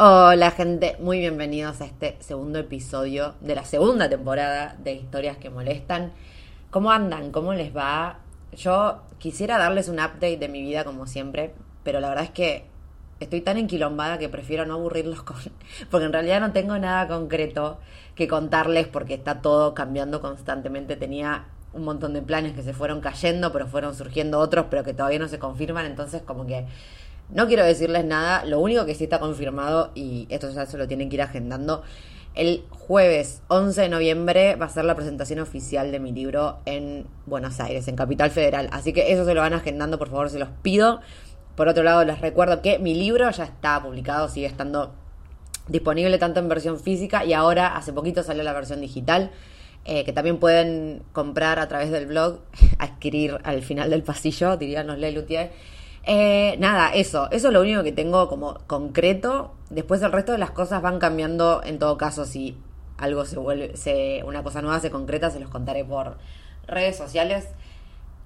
Hola gente, muy bienvenidos a este segundo episodio de la segunda temporada de Historias que Molestan. ¿Cómo andan? ¿Cómo les va? Yo quisiera darles un update de mi vida como siempre, pero la verdad es que estoy tan enquilombada que prefiero no aburrirlos con... porque en realidad no tengo nada concreto que contarles porque está todo cambiando constantemente. Tenía un montón de planes que se fueron cayendo, pero fueron surgiendo otros, pero que todavía no se confirman, entonces como que no quiero decirles nada, lo único que sí está confirmado, y esto ya se lo tienen que ir agendando, el jueves 11 de noviembre va a ser la presentación oficial de mi libro en Buenos Aires, en Capital Federal. Así que eso se lo van agendando, por favor, se los pido. Por otro lado, les recuerdo que mi libro ya está publicado, sigue estando disponible tanto en versión física y ahora hace poquito salió la versión digital. Eh, que también pueden comprar a través del blog, adquirir al final del pasillo, dirían los Lelutier. Eh, nada, eso, eso es lo único que tengo como concreto. Después el resto de las cosas van cambiando en todo caso si algo se vuelve, se, una cosa nueva se concreta, se los contaré por redes sociales.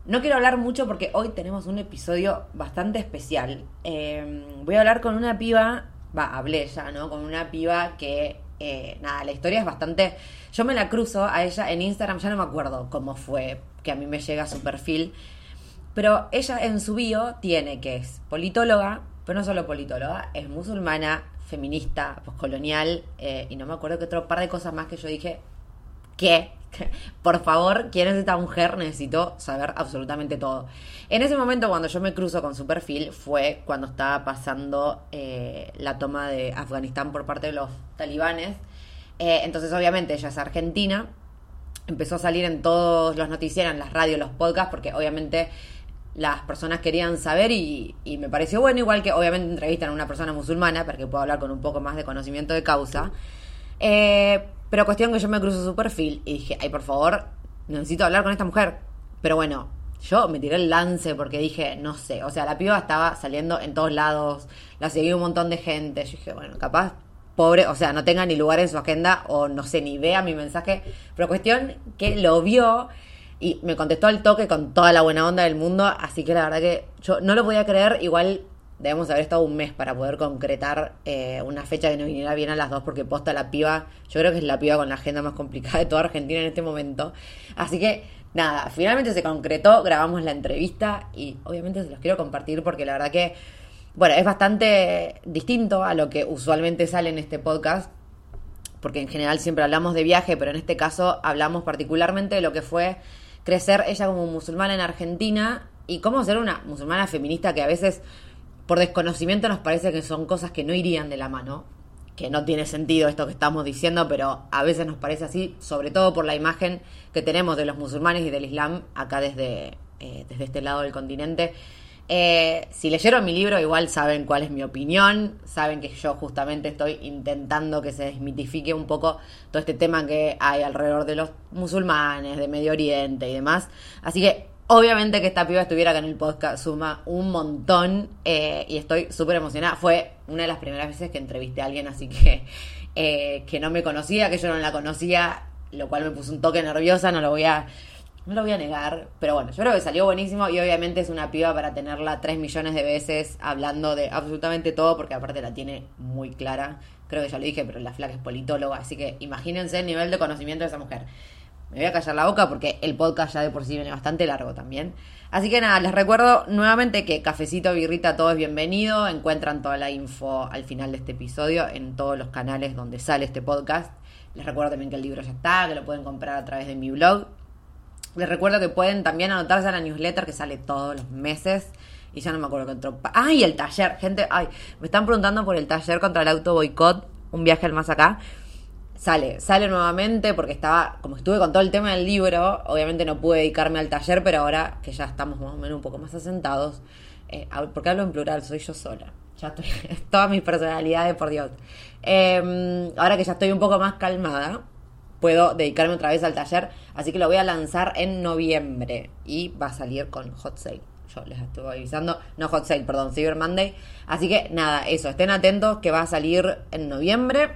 No quiero hablar mucho porque hoy tenemos un episodio bastante especial. Eh, voy a hablar con una piba, va, hablé ya, ¿no? Con una piba que, eh, nada, la historia es bastante... Yo me la cruzo a ella en Instagram, ya no me acuerdo cómo fue que a mí me llega su perfil. Pero ella en su bio tiene que es politóloga, pero no solo politóloga, es musulmana, feminista, postcolonial, eh, y no me acuerdo que otro par de cosas más que yo dije, ¿qué? Por favor, ¿quién es esta mujer? Necesito saber absolutamente todo. En ese momento, cuando yo me cruzo con su perfil, fue cuando estaba pasando eh, la toma de Afganistán por parte de los talibanes. Eh, entonces, obviamente, ella es argentina. Empezó a salir en todos los noticieros, en las radios, los podcasts, porque obviamente las personas querían saber y, me pareció bueno, igual que obviamente entrevistan a una persona musulmana para que pueda hablar con un poco más de conocimiento de causa. Eh, pero cuestión que yo me cruzo su perfil y dije, ay, por favor, necesito hablar con esta mujer. Pero bueno, yo me tiré el lance porque dije, no sé, o sea, la piba estaba saliendo en todos lados, la seguía un montón de gente. Yo dije, bueno, capaz, pobre, o sea, no tenga ni lugar en su agenda o no sé, ni vea mi mensaje. Pero cuestión que lo vio y me contestó al toque con toda la buena onda del mundo, así que la verdad que yo no lo podía creer, igual debemos haber estado un mes para poder concretar eh, una fecha que nos viniera bien a las dos, porque posta la piba, yo creo que es la piba con la agenda más complicada de toda Argentina en este momento. Así que nada, finalmente se concretó, grabamos la entrevista y obviamente se los quiero compartir porque la verdad que, bueno, es bastante distinto a lo que usualmente sale en este podcast. Porque en general siempre hablamos de viaje, pero en este caso hablamos particularmente de lo que fue crecer ella como musulmana en Argentina y cómo ser una musulmana feminista que a veces por desconocimiento nos parece que son cosas que no irían de la mano, que no tiene sentido esto que estamos diciendo, pero a veces nos parece así, sobre todo por la imagen que tenemos de los musulmanes y del Islam acá desde, eh, desde este lado del continente. Eh, si leyeron mi libro, igual saben cuál es mi opinión, saben que yo justamente estoy intentando que se desmitifique un poco todo este tema que hay alrededor de los musulmanes, de Medio Oriente y demás. Así que obviamente que esta piba estuviera acá en el podcast suma un montón eh, y estoy súper emocionada. Fue una de las primeras veces que entrevisté a alguien, así que, eh, que no me conocía, que yo no la conocía, lo cual me puso un toque nerviosa, no lo voy a no lo voy a negar, pero bueno, yo creo que salió buenísimo y obviamente es una piba para tenerla tres millones de veces hablando de absolutamente todo, porque aparte la tiene muy clara. Creo que ya lo dije, pero la flaca es politóloga, así que imagínense el nivel de conocimiento de esa mujer. me voy a callar la boca porque el podcast ya de por sí viene bastante largo también. Así que nada, les recuerdo nuevamente que Cafecito Birrita todo es bienvenido. Encuentran toda la info al final de este episodio en todos los canales donde sale este podcast. Les recuerdo también que el libro ya está, que lo pueden comprar a través de mi blog. Les recuerdo que pueden también anotarse a la newsletter que sale todos los meses. Y ya no me acuerdo qué otro. ¡Ay, el taller! Gente, ay, me están preguntando por el taller contra el auto boicot. Un viaje al más acá sale, sale nuevamente porque estaba, como estuve con todo el tema del libro, obviamente no pude dedicarme al taller, pero ahora que ya estamos más o menos un poco más asentados, eh, porque hablo en plural, soy yo sola, ya estoy, todas mis personalidades, por Dios. Em, ahora que ya estoy un poco más calmada, puedo dedicarme otra vez al taller, así que lo voy a lanzar en noviembre y va a salir con hot sale. Yo les estuve avisando, no hot sale, perdón, Cyber Monday. Así que nada, eso, estén atentos que va a salir en noviembre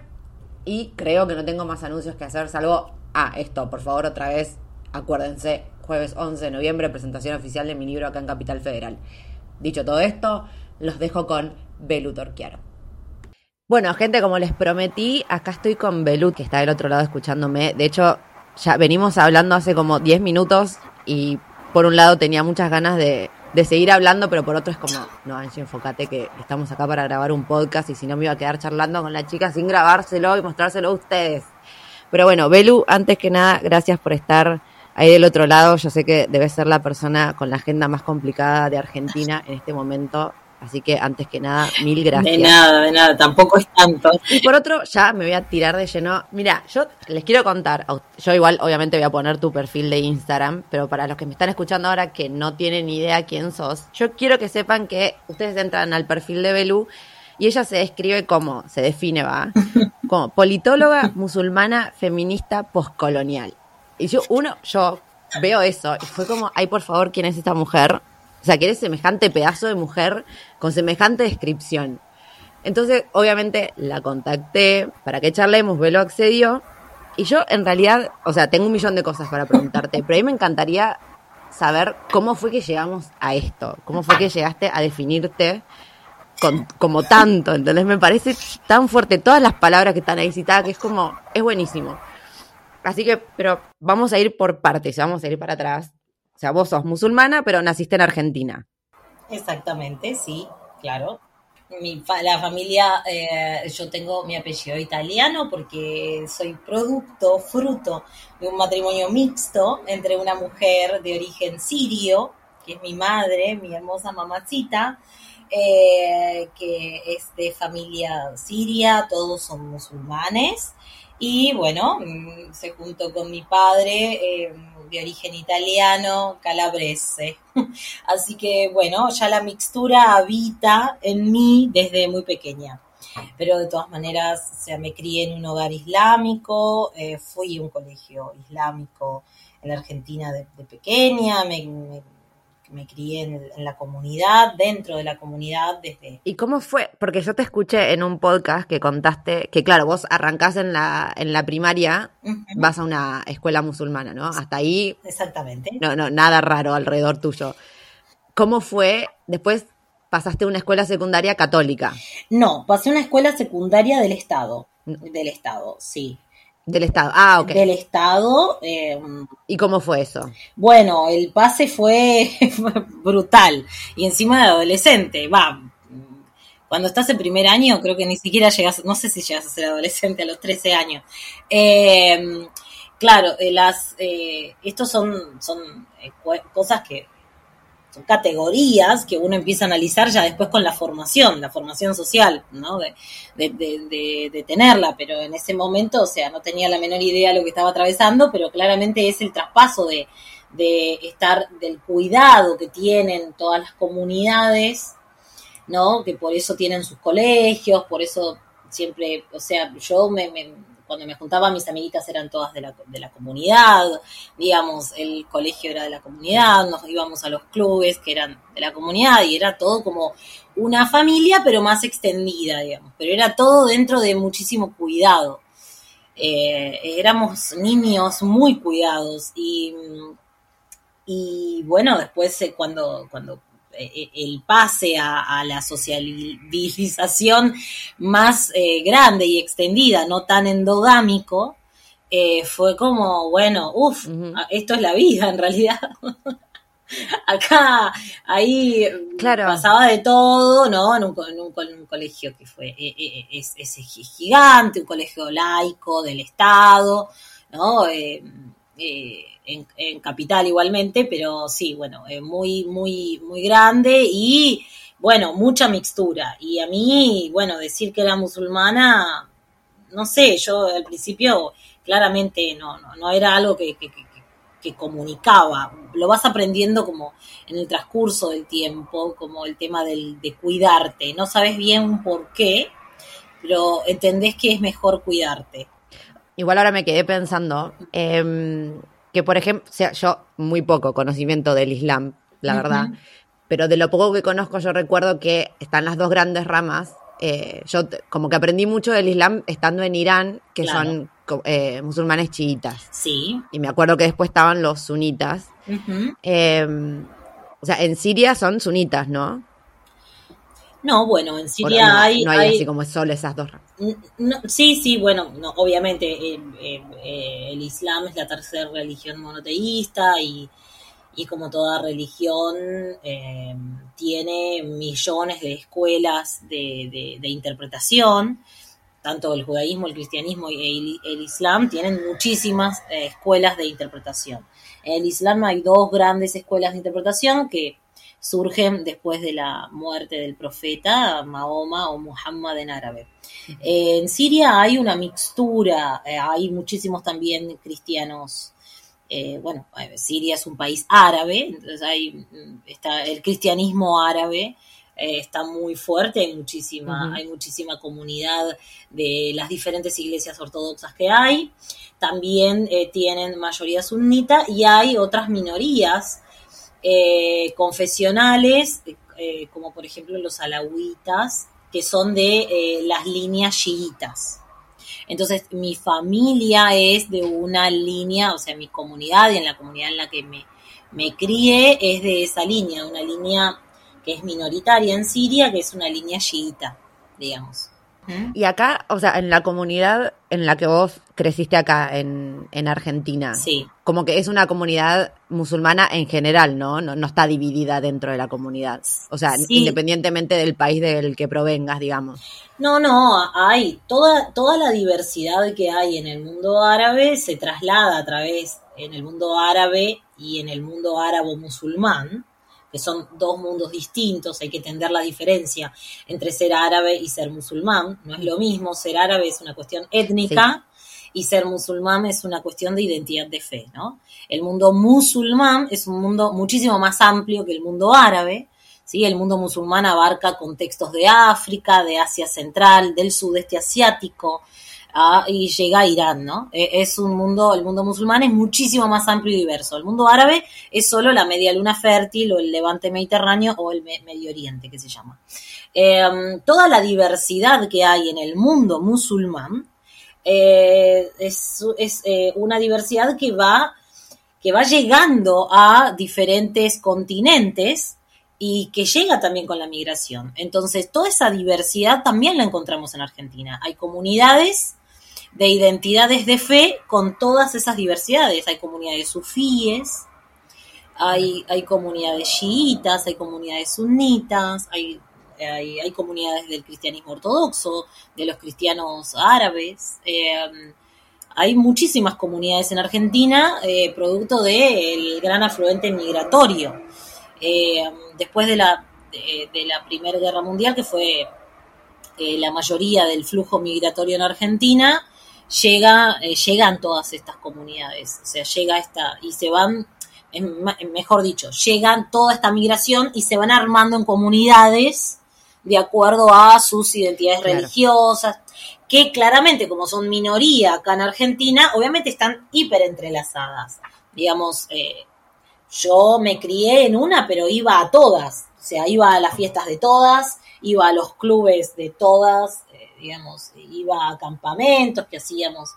y creo que no tengo más anuncios que hacer, salvo, ah, esto, por favor, otra vez, acuérdense, jueves 11 de noviembre, presentación oficial de mi libro acá en Capital Federal. Dicho todo esto, los dejo con Belu Torquiaro. Bueno, gente, como les prometí, acá estoy con Belu, que está del otro lado escuchándome. De hecho, ya venimos hablando hace como 10 minutos y por un lado tenía muchas ganas de, de seguir hablando, pero por otro es como, no, Angie, enfócate que estamos acá para grabar un podcast y si no me iba a quedar charlando con la chica sin grabárselo y mostrárselo a ustedes. Pero bueno, Belu, antes que nada, gracias por estar ahí del otro lado. Yo sé que debes ser la persona con la agenda más complicada de Argentina en este momento Así que antes que nada, mil gracias. De nada, de nada, tampoco es tanto. Y por otro, ya me voy a tirar de lleno. Mira, yo les quiero contar, yo igual obviamente voy a poner tu perfil de Instagram, pero para los que me están escuchando ahora que no tienen idea quién sos, yo quiero que sepan que ustedes entran al perfil de Belú y ella se describe como, se define, va, como politóloga musulmana feminista postcolonial. Y yo, uno, yo veo eso y fue como, ay, por favor, ¿quién es esta mujer? Sea, que eres semejante pedazo de mujer con semejante descripción. Entonces, obviamente, la contacté para que charlemos, Velo accedió. Y yo, en realidad, o sea, tengo un millón de cosas para preguntarte, pero a mí me encantaría saber cómo fue que llegamos a esto, cómo fue que llegaste a definirte como tanto, entonces me parece tan fuerte todas las palabras que están ahí citadas que es como, es buenísimo. Así que, pero vamos a ir por partes, vamos a ir para atrás. O sea, vos sos musulmana, pero naciste en Argentina. Exactamente, sí, claro. Mi, la familia, eh, yo tengo mi apellido italiano porque soy producto, fruto de un matrimonio mixto entre una mujer de origen sirio, que es mi madre, mi hermosa mamacita, eh, que es de familia siria, todos son musulmanes, y bueno, mm, se juntó con mi padre. Eh, de origen italiano, calabrese. Así que bueno, ya la mixtura habita en mí desde muy pequeña. Pero de todas maneras, o sea, me crié en un hogar islámico, eh, fui a un colegio islámico en Argentina de, pequeña, me crié en, la comunidad, dentro de la comunidad desde... ¿Y cómo fue? Porque yo te escuché en un podcast que contaste que, claro, vos arrancás en la, en la primaria, vas a una escuela musulmana, ¿no? Hasta ahí... Exactamente. No, no, nada raro alrededor tuyo. ¿Cómo fue? Después pasaste a una escuela secundaria católica. No, pasé a una escuela secundaria del Estado. Del Estado, sí. Del Estado, ah, ok. Del Estado. Eh, ¿Y cómo fue eso? Bueno, el pase fue brutal. Y encima de adolescente, va. Cuando estás en primer año, creo que ni siquiera llegas, no sé si llegas a ser adolescente a los 13 años. Eh, claro, eh, las, estos son, son cosas que categorías que uno empieza a analizar ya después con la formación, la formación social, ¿no? De, de, tenerla, pero en ese momento, o sea, no tenía la menor idea de lo que estaba atravesando, pero claramente es el traspaso de, de estar, del cuidado que tienen todas las comunidades, ¿no? Que por eso tienen sus colegios, por eso siempre, o sea, yo me cuando me juntaba mis amiguitas eran todas de la, de la comunidad, digamos, el colegio era de la comunidad, nos íbamos a los clubes que eran de la comunidad y era todo como una familia pero más extendida, digamos, pero era todo dentro de muchísimo cuidado. Eh, éramos niños muy cuidados y, y bueno, después eh, cuando, cuando el pase a, la socialización más eh, grande y extendida, no tan endogámico, eh, fue como, bueno, uff, esto es la vida en realidad. Acá, ahí pasaba de todo, ¿no? En un, colegio que fue eh, eh, es, gigante, un colegio laico del Estado, ¿no? En, Capital igualmente, pero sí, bueno, muy, muy, muy grande y, bueno, mucha mixtura. Y a mí, bueno, decir que era musulmana, no sé, yo al principio claramente no, no, no era algo que, que, comunicaba. Lo vas aprendiendo como en el transcurso del tiempo, como el tema del, de cuidarte. No sabes bien por qué, pero entendés que es mejor cuidarte. Igual ahora me quedé pensando em, que, por ejemplo, sea, yo muy poco conocimiento del Islam, la verdad, pero de lo poco que conozco yo recuerdo que están las dos grandes ramas. Eh, yo como que aprendí mucho del Islam estando en Irán, que son eh, musulmanes chiitas. Sí. Y me acuerdo que después estaban los sunitas. Em, o sea, en Siria son sunitas, ¿no? No, bueno, en Siria hay, no hay, así como solo esas dos. sí, sí, bueno, no, obviamente eh, eh, el Islam es la tercera religión monoteísta y, como toda religión tiene millones de escuelas de, de interpretación tanto el judaísmo, el cristianismo y el, islam tienen muchísimas eh, escuelas de interpretación. En el islam hay dos grandes escuelas de interpretación que surgen después de la muerte del profeta Mahoma o Muhammad en árabe. en Siria hay una mixtura, eh, hay muchísimos también cristianos. Eh, bueno, Siria es un país árabe, entonces hay mm, está el cristianismo árabe, eh, está muy fuerte, hay muchísima, hay muchísima comunidad de las diferentes iglesias ortodoxas que hay. También eh, tienen mayoría sunita y hay otras minorías eh, confesionales, como por ejemplo los alawitas, que son de las líneas chiitas. Entonces, mi familia es de una línea, o sea, mi comunidad y en la comunidad en la que me, me crié es de esa línea, una línea que es minoritaria en Siria, que es una línea chiita, digamos. Y acá, o sea, en la comunidad en la que vos creciste acá, en, Argentina, sí. como que es una comunidad musulmana en general, ¿no? No, está dividida dentro de la comunidad. O sea, independientemente del país del que provengas, digamos. No, no, hay toda, toda la diversidad que hay en el mundo árabe se traslada a través en el mundo árabe y en el mundo árabo-musulmán que son dos mundos distintos, hay que entender la diferencia entre ser árabe y ser musulmán, no es lo mismo, ser árabe es una cuestión étnica y ser musulmán es una cuestión de identidad de fe, ¿no? El mundo musulmán es un mundo muchísimo más amplio que el mundo árabe, ¿sí? El mundo musulmán abarca contextos de África, de Asia Central, del sudeste asiático, y llega a Irán, ¿no? E, es un mundo, el mundo musulmán es muchísimo más amplio y diverso. El mundo árabe es solo la media luna fértil o el levante mediterráneo o el Medio Oriente, que se llama. Em, toda la diversidad que hay en el mundo musulmán eh, es, eh, una diversidad que va, que va llegando a diferentes continentes y que llega también con la migración. Entonces, toda esa diversidad también la encontramos en Argentina. Hay comunidades de identidades de fe con todas esas diversidades. Hay comunidades sufíes, hay, hay comunidades chiitas, hay comunidades sunnitas, hay, hay, comunidades del cristianismo ortodoxo, de los cristianos árabes. Eh, hay muchísimas comunidades en Argentina, eh, producto del gran afluente migratorio. Eh, después de la, de la Primera Guerra Mundial, que fue la mayoría del flujo migratorio en Argentina, llega, eh, llegan todas estas comunidades, o sea, llega esta, y se van, mejor dicho, llegan toda esta migración y se van armando en comunidades de acuerdo a sus identidades religiosas, que claramente como son minoría acá en Argentina, obviamente están hiper entrelazadas. Digamos, eh, yo me crié en una, pero iba a todas, o sea, iba a las fiestas de todas, iba a los clubes de todas, digamos, iba a campamentos que hacíamos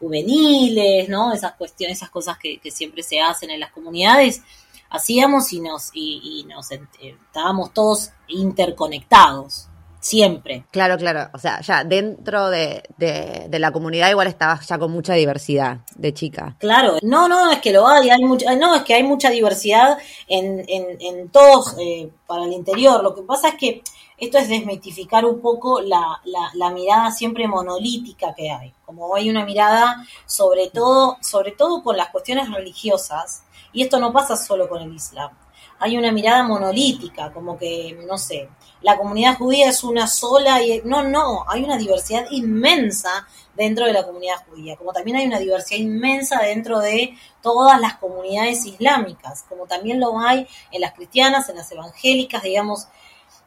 juveniles, ¿no? Esas cuestiones, esas cosas que, siempre se hacen en las comunidades, hacíamos y nos, y, nos estábamos todos interconectados. siempre. Claro, claro. O sea, ya dentro de, de, la comunidad igual estabas ya con mucha diversidad de chicas. Claro, no, no, es que lo hay, hay mucha, no, es que hay mucha diversidad en, en, en todos eh, para el interior. Lo que pasa es que esto es desmitificar un poco la, la, la, mirada siempre monolítica que hay. Como hay una mirada sobre todo, sobre todo con las cuestiones religiosas, y esto no pasa solo con el Islam. Hay una mirada monolítica, como que, no sé, la comunidad judía es una sola y no, no, hay una diversidad inmensa dentro de la comunidad judía, como también hay una diversidad inmensa dentro de todas las comunidades islámicas, como también lo hay en las cristianas, en las evangélicas, digamos,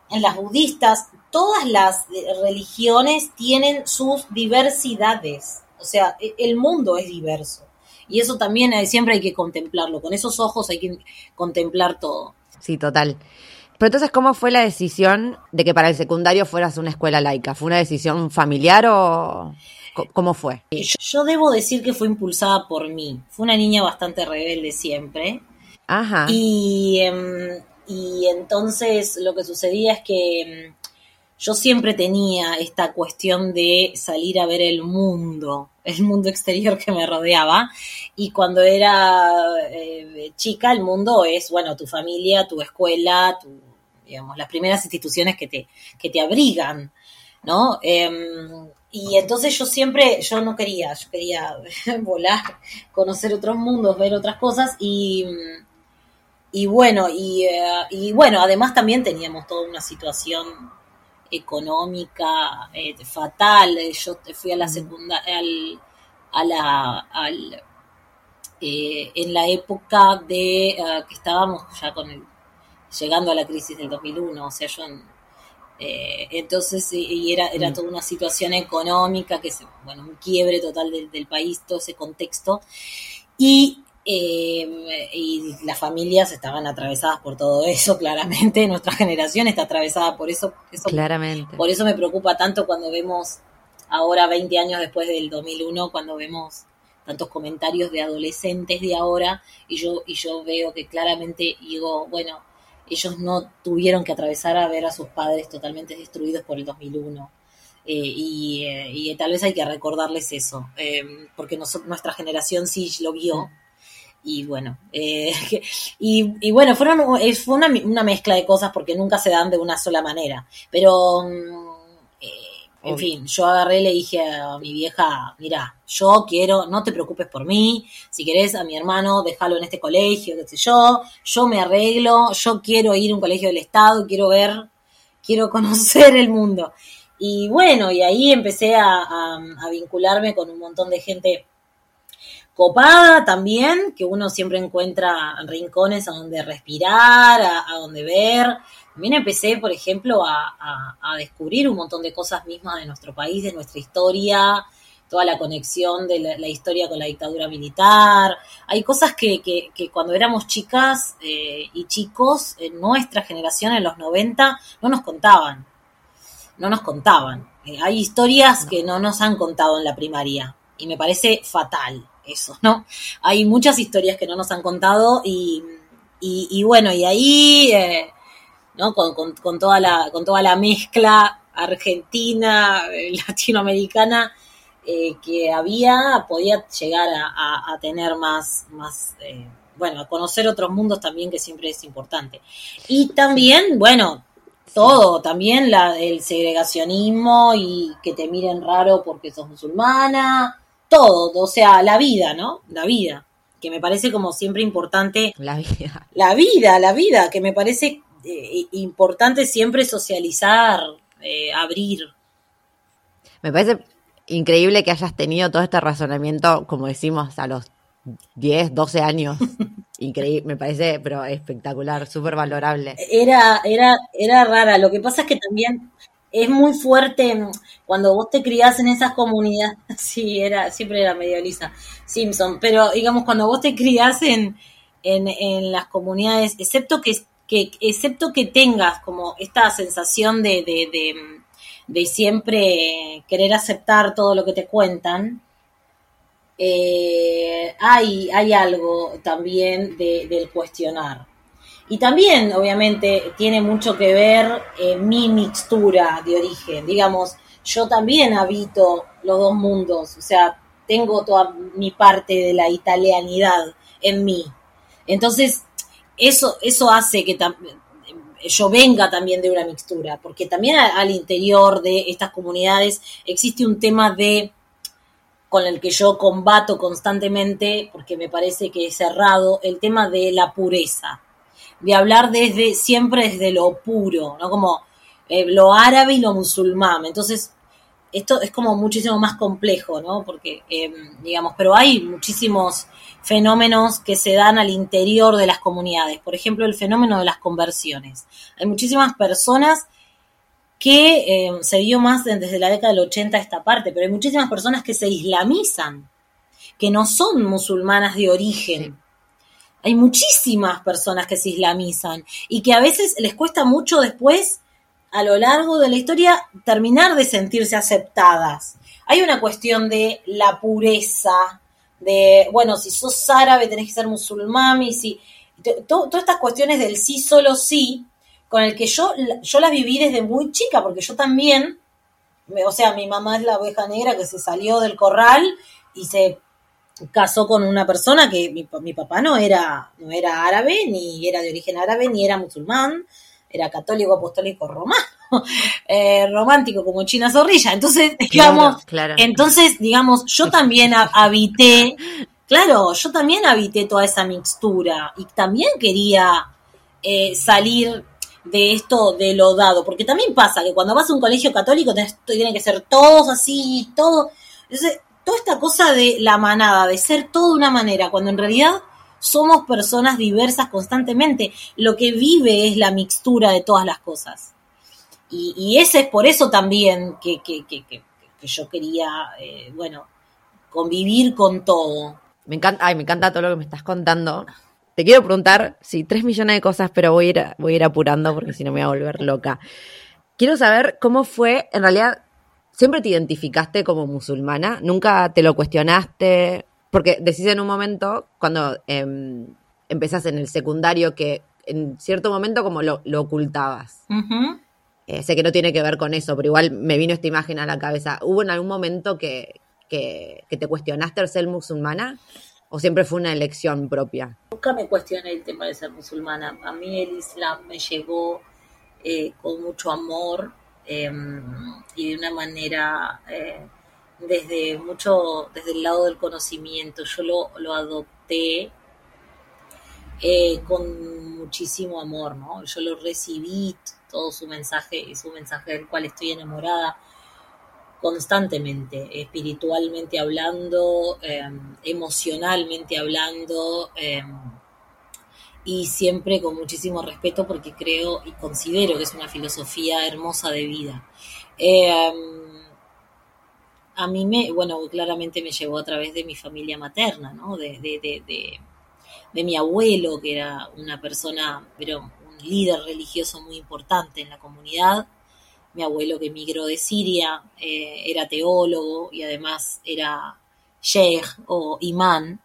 en las budistas, todas las religiones tienen sus diversidades, o sea, e, el mundo es diverso. Y eso también siempre hay que contemplarlo, con esos ojos hay que contemplar todo. Sí, total. Pero entonces, ¿cómo fue la decisión de que para el secundario fueras una escuela laica? ¿Fue una decisión familiar o cómo fue? Yo, debo decir que fue impulsada por mí. Fue una niña bastante rebelde siempre. Ajá. Y, em, y entonces lo que sucedía es que em, yo siempre tenía esta cuestión de salir a ver el mundo, el mundo exterior que me rodeaba. Y cuando era eh, chica, el mundo es, bueno, tu familia, tu escuela, tu digamos, las primeras instituciones que te, que te abrigan, ¿no? Em, y entonces yo siempre, yo no quería, yo quería volar, conocer otros mundos, ver otras cosas y, y bueno, y, eh, y bueno, además también teníamos toda una situación económica eh, fatal. Yo fui a la segunda, al, a la, al, eh, en la época de que estábamos ya con el llegando a la crisis del 2001, o sea, yo... Eh, entonces, y era, era mm. toda una situación económica, que se, bueno, un quiebre total del, país, todo ese contexto. Y eh, y las familias estaban atravesadas por todo eso, claramente. Nuestra generación está atravesada por eso, eso. Claramente. Por eso me preocupa tanto cuando vemos, ahora 20 años después del 2001, cuando vemos tantos comentarios de adolescentes de ahora y yo, y yo veo que claramente digo, bueno, ellos no tuvieron que atravesar a ver a sus padres totalmente destruidos por el 2001. Eh, y, eh, y, tal vez hay que recordarles eso, eh, porque nuestra generación sí lo vio. Y bueno, y, y, bueno, fueron, fue una, una, mezcla de cosas porque nunca se dan de una sola manera. Pero mm, en fin, yo agarré y le dije a mi vieja, mira, yo quiero, no te preocupes por mí, si querés a mi hermano, déjalo en este colegio, qué sé yo, yo me arreglo, yo quiero ir a un colegio del Estado, quiero ver, quiero conocer el mundo. Y bueno, y ahí empecé a, vincularme con un montón de gente copada también, que uno siempre encuentra rincones a donde respirar, a donde ver, también empecé, por ejemplo, a, descubrir un montón de cosas mismas de nuestro país, de nuestra historia, toda la conexión de la, historia con la dictadura militar. Hay cosas que, cuando éramos chicas eh, y chicos, en nuestra generación, en los 90, no nos contaban. No nos contaban. Eh, hay historias que no nos han contado en la primaria y me parece fatal eso, ¿no? Hay muchas historias que no nos han contado y, bueno, y ahí... Eh, ¿no? Con, con, toda la, con toda la mezcla argentina, eh, latinoamericana eh, que había, podía llegar a, tener más, más bueno, a conocer otros mundos también, que siempre es importante. Y también, bueno, todo, también la, el segregacionismo y que te miren raro porque sos musulmana, todo, o sea, la vida, ¿no? La vida, que me parece como siempre importante. La vida. La vida, la vida, que me parece eh, importante siempre socializar, eh, abrir. Me parece increíble que hayas tenido todo este razonamiento, como decimos, a los 10, 12 años. Increíble, me parece, pero espectacular, súper valorable. Era, era, era rara. Lo que pasa es que también es muy fuerte cuando vos te criás en esas comunidades. Sí, era, siempre era medio Lisa Simpson, pero digamos, cuando vos te criás en, en, en las comunidades, excepto que que excepto que tengas como esta sensación de, de, siempre querer aceptar todo lo que te cuentan, eh, hay, hay algo también del cuestionar. Y también, obviamente, tiene mucho que ver eh, mi mixtura de origen. Digamos, yo también habito los dos mundos, o sea, tengo toda mi parte de la italianidad en mí. Entonces, eso, eso hace que yo venga también de una mixtura, porque también al interior de estas comunidades existe un tema de con el que yo combato constantemente, porque me parece que es cerrado, el tema de la pureza de hablar desde, siempre desde lo puro, ¿no? Como eh, lo árabe y lo musulmán. Entonces, esto es como muchísimo más complejo, ¿no? Porque, em, digamos, pero hay muchísimos fenómenos que se dan al interior de las comunidades. Por ejemplo, el fenómeno de las conversiones. Hay muchísimas personas que em, se vio más desde la década del 80 esta parte, pero hay muchísimas personas que se islamizan, que no son musulmanas de origen. Hay muchísimas personas que se islamizan y que a veces les cuesta mucho después, a lo largo de la historia, terminar de sentirse aceptadas. Hay una cuestión de la pureza, de, bueno, si sos árabe tenés que ser musulmán y si... todas estas cuestiones del sí, solo sí, con el que yo, yo las viví desde muy chica, porque yo también, o sea, mi mamá es la oveja negra que se salió del corral y se casó con una persona que mi, papá no era, no era árabe, ni era de origen árabe, ni era musulmán, era católico apostólico romano, eh, romántico como China Zorrilla. Entonces, digamos, entonces, digamos, yo también habité, claro, yo también habité toda esa mixtura y también quería eh, salir de esto de lo dado, porque también pasa que cuando vas a un colegio católico tienen que ser todos así, todo. Entonces, toda esta cosa de la manada, de ser todo de una manera, cuando en realidad somos personas diversas constantemente. Lo que vive es la mixtura de todas las cosas. Y, ese es por eso también que, que, que, que yo quería, eh, bueno, convivir con todo. Me encanta, ay, me encanta todo lo que me estás contando. Te quiero preguntar, sí, tres millones de cosas, pero voy a voy a ir apurando porque si no me voy a volver loca. Quiero saber cómo fue, en realidad, ¿Siempre te identificaste como musulmana? ¿Nunca te lo cuestionaste? Porque decís en un momento, cuando eh, empezás en el secundario, que en cierto momento como lo, ocultabas. Eh, sé que no tiene que ver con eso, pero igual me vino esta imagen a la cabeza. ¿Hubo en algún momento que, que, te cuestionaste el ser musulmana? ¿O siempre fue una elección propia? Nunca me cuestioné el tema de ser musulmana. A mí el Islam me llegó eh, con mucho amor Em, y de una manera eh, desde mucho, desde el lado del conocimiento. Yo lo, lo adopté eh, con muchísimo amor, ¿no? Yo lo recibí, todo su mensaje, y su mensaje del cual estoy enamorada constantemente, espiritualmente hablando, em, emocionalmente hablando, em, y siempre con muchísimo respeto porque creo y considero que es una filosofía hermosa de vida. Eh, a mí me, bueno, claramente me llevó a través de mi familia materna, ¿no? De, de, de, de, mi abuelo, que era una persona, pero un líder religioso muy importante en la comunidad. Mi abuelo que emigró de Siria, eh, era teólogo y además era sheikh o imán.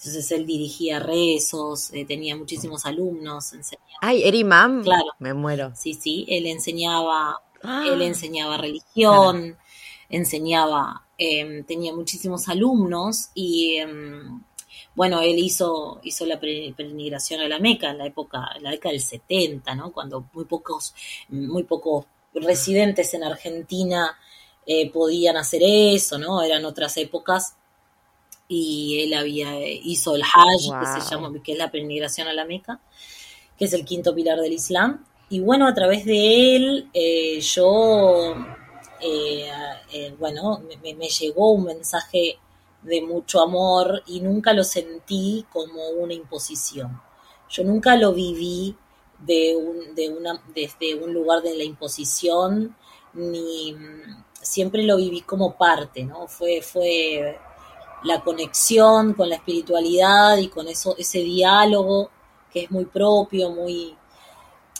Entonces él dirigía rezos, eh, tenía muchísimos alumnos. Enseñaba. Ay, ¿era imán? Claro. Me muero. Sí, sí, él enseñaba, ah. él enseñaba religión, enseñaba, em, tenía muchísimos alumnos y em, bueno, él hizo, hizo la peregrinación a la Meca en la época, en la década del 70, ¿no? Cuando muy pocos, muy pocos residentes en Argentina eh, podían hacer eso, ¿no? Eran otras épocas y él había hizo el Hajj, que se llama, que es la peregrinación a la Meca, que es el quinto pilar del Islam. Y bueno, a través de él, eh, yo, eh, eh, bueno, me, me, llegó un mensaje de mucho amor y nunca lo sentí como una imposición. Yo nunca lo viví de un, de una, desde un lugar de la imposición, ni siempre lo viví como parte, ¿no? Fue, fue la conexión con la espiritualidad y con eso, ese diálogo que es muy propio, muy...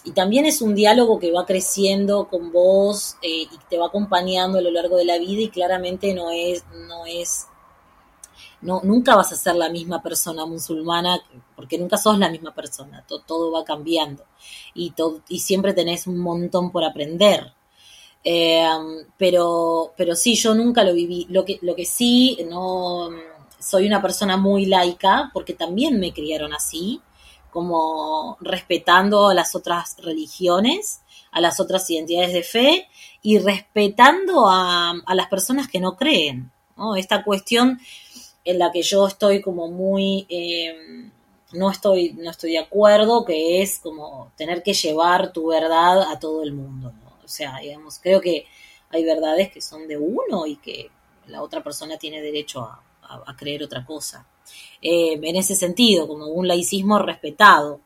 Y también es un diálogo que va creciendo con vos eh, y te va acompañando a lo largo de la vida y claramente no es, no es no, nunca vas a ser la misma persona musulmana, porque nunca sos la misma persona, todo, todo va cambiando y, todo, y siempre tenés un montón por aprender. Eh, pero, pero sí, yo nunca lo viví. Lo que, lo que sí, no soy una persona muy laica, porque también me criaron así, como respetando a las otras religiones, a las otras identidades de fe y respetando a, a las personas que no creen. ¿no? Esta cuestión en la que yo estoy como muy... Eh, no estoy, no estoy de acuerdo, que es como tener que llevar tu verdad a todo el mundo. O sea, digamos, creo que hay verdades que son de uno y que la otra persona tiene derecho a, creer otra cosa. Eh, en ese sentido, como un laicismo respetado.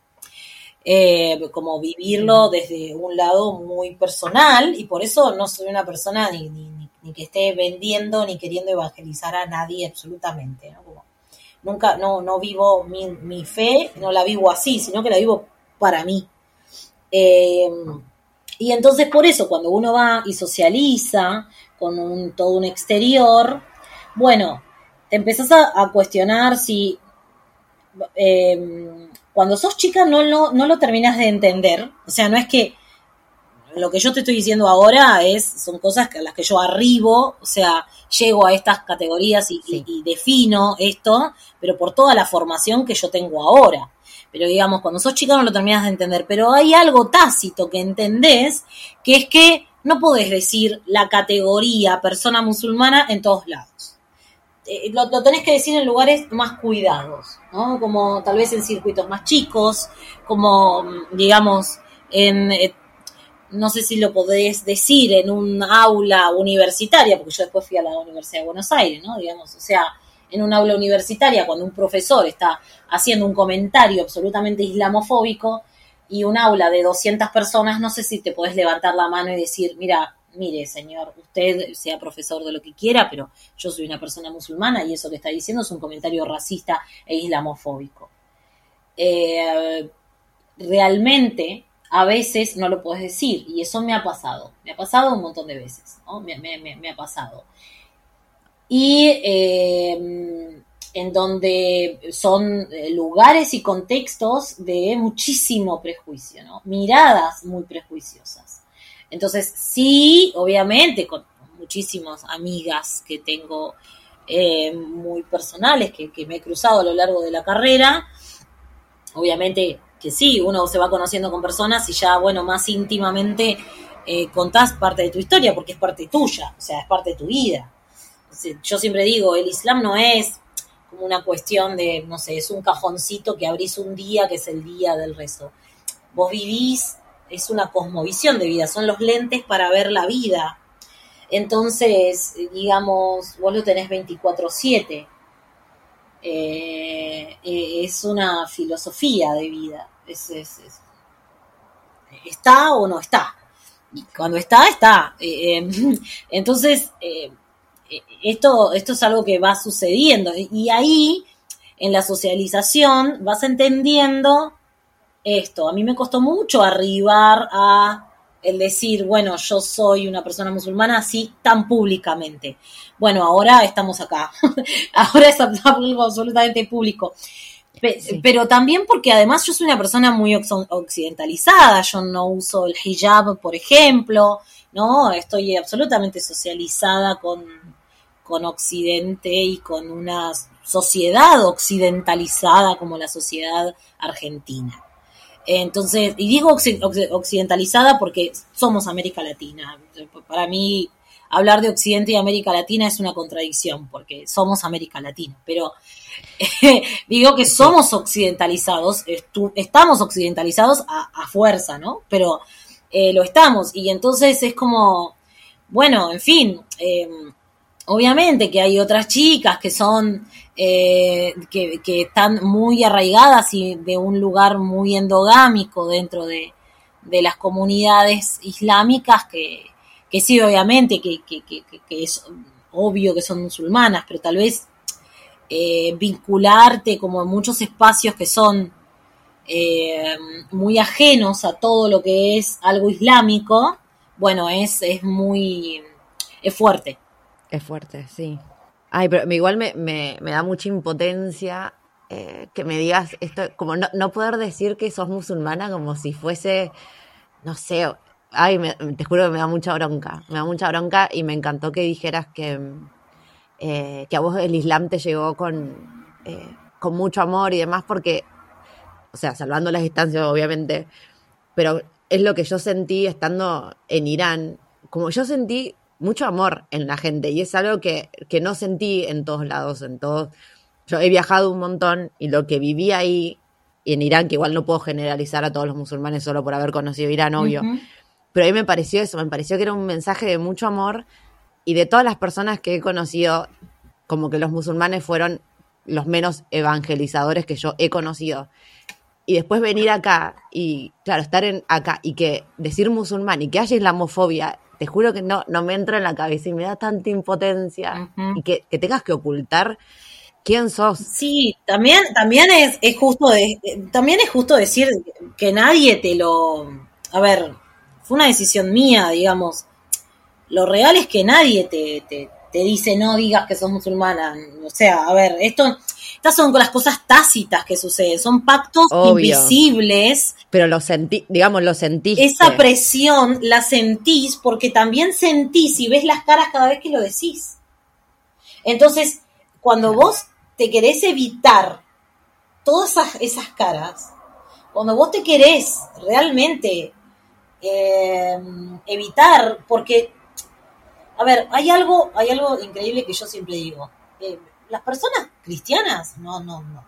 Eh, como vivirlo desde un lado muy personal y por eso no soy una persona ni, ni, que esté vendiendo ni queriendo evangelizar a nadie absolutamente. ¿no? nunca, no, no vivo mi, mi, fe, no la vivo así, sino que la vivo para mí. Eh, y entonces por eso cuando uno va y socializa con un, todo un exterior, bueno, te empezás a, cuestionar si eh, cuando sos chica no lo, no lo terminas de entender, o sea, no es que lo que yo te estoy diciendo ahora es, son cosas a las que yo arribo, o sea, llego a estas categorías y, defino esto, pero por toda la formación que yo tengo ahora. Pero digamos, cuando sos chica no lo terminas de entender, pero hay algo tácito que entendés, que es que no podés decir la categoría persona musulmana en todos lados. Eh, lo, lo, tenés que decir en lugares más cuidados, ¿no? Como tal vez en circuitos más chicos, como, digamos, en eh, no sé si lo podés decir en un aula universitaria, porque yo después fui a la Universidad de Buenos Aires, ¿no? Digamos, o sea, en un aula universitaria, cuando un profesor está haciendo un comentario absolutamente islamofóbico y un aula de 200 personas, no sé si te podés levantar la mano y decir, mira, mire, señor, usted sea profesor de lo que quiera, pero yo soy una persona musulmana y eso que está diciendo es un comentario racista e islamofóbico. Eh, realmente a veces no lo puedes decir y eso me ha pasado, me ha pasado un montón de veces, me, ha pasado. Y eh, en donde son eh, lugares y contextos de muchísimo prejuicio, ¿no? miradas muy prejuiciosas. Entonces, sí, obviamente, con muchísimas amigas que tengo eh, muy personales, que, que me he cruzado a lo largo de la carrera, obviamente que sí, uno se va conociendo con personas y ya, bueno, más íntimamente eh, contás parte de tu historia porque es parte tuya, o sea, es parte de tu vida. Yo siempre digo, el Islam no es como una cuestión de, no sé, es un cajoncito que abrís un día que es el día del rezo. Vos vivís, es una cosmovisión de vida, son los lentes para ver la vida. Entonces, digamos, vos lo tenés 24/7. Eh, eh, es una filosofía de vida es, está o no está. Y cuando está, está. Eh, entonces, esto, esto es algo que va sucediendo. Y ahí, en la socialización, vas entendiendo esto. A mí me costó mucho arribar a el decir, bueno, yo soy una persona musulmana así tan públicamente. Bueno, ahora estamos acá. ahora es algo absolutamente público. Pero también porque además yo soy una persona muy occidentalizada, yo no uso el hijab, por ejemplo, ¿no? Estoy absolutamente socializada con, con Occidente y con una sociedad occidentalizada como la sociedad argentina. Entonces, y digo occidentalizada porque somos América Latina. Para mí, hablar de Occidente y América Latina es una contradicción, porque somos América Latina, pero digo que somos occidentalizados, estamos occidentalizados a, fuerza, ¿no? Pero eh, lo estamos, y entonces es como, bueno, en fin, em, obviamente que hay otras chicas que son, eh, que, están muy arraigadas y de un lugar muy endogámico dentro de, de las comunidades islámicas que que sí, obviamente, que, es obvio que son musulmanas, pero tal vez eh, vincularte como en muchos espacios que son eh, muy ajenos a todo lo que es algo islámico, bueno, es, es muy, es fuerte. Es fuerte, sí. Ay, pero igual me, me, me da mucha impotencia eh, que me digas esto, como no, no poder decir que sos musulmana como si fuese, no sé, ay, me- te juro que me da mucha bronca, me da mucha bronca y me encantó que dijeras que, eh, que a vos el Islam te llegó con, eh, con mucho amor y demás porque, o sea, salvando las distancias obviamente, pero es lo que yo sentí estando en Irán, como yo sentí mucho amor en la gente y es algo que, que no sentí en todos lados, en todos. Yo he viajado un montón y lo que viví ahí y en Irán, que igual no puedo generalizar a todos los musulmanes solo por haber conocido Irán, obvio, pero a mí me pareció eso, me pareció que era un mensaje de mucho amor y de todas las personas que he conocido, como que los musulmanes fueron los menos evangelizadores que yo he conocido. Y después venir acá y, claro, estar en acá y que decir musulmán y que haya islamofobia, te juro que no, no me entra en la cabeza y me da tanta impotencia y que, que tengas que ocultar quién sos. Sí, también, también es, es justo de- también es justo decir que nadie te lo a ver, fue una decisión mía, digamos. Lo real es que nadie te, te, te dice no digas que sos musulmana. O sea, a ver, esto, estas son las cosas tácitas que suceden, son pactos Obvio. invisibles. Pero lo sentí, digamos, lo sentiste. Esa presión la sentís porque también sentís y ves las caras cada vez que lo decís. Entonces, cuando vos te querés evitar todas esas, esas caras, cuando vos te querés realmente eh, evitar, porque, a ver, hay algo, hay algo increíble que yo siempre digo. eh, las personas cristianas no, no, no,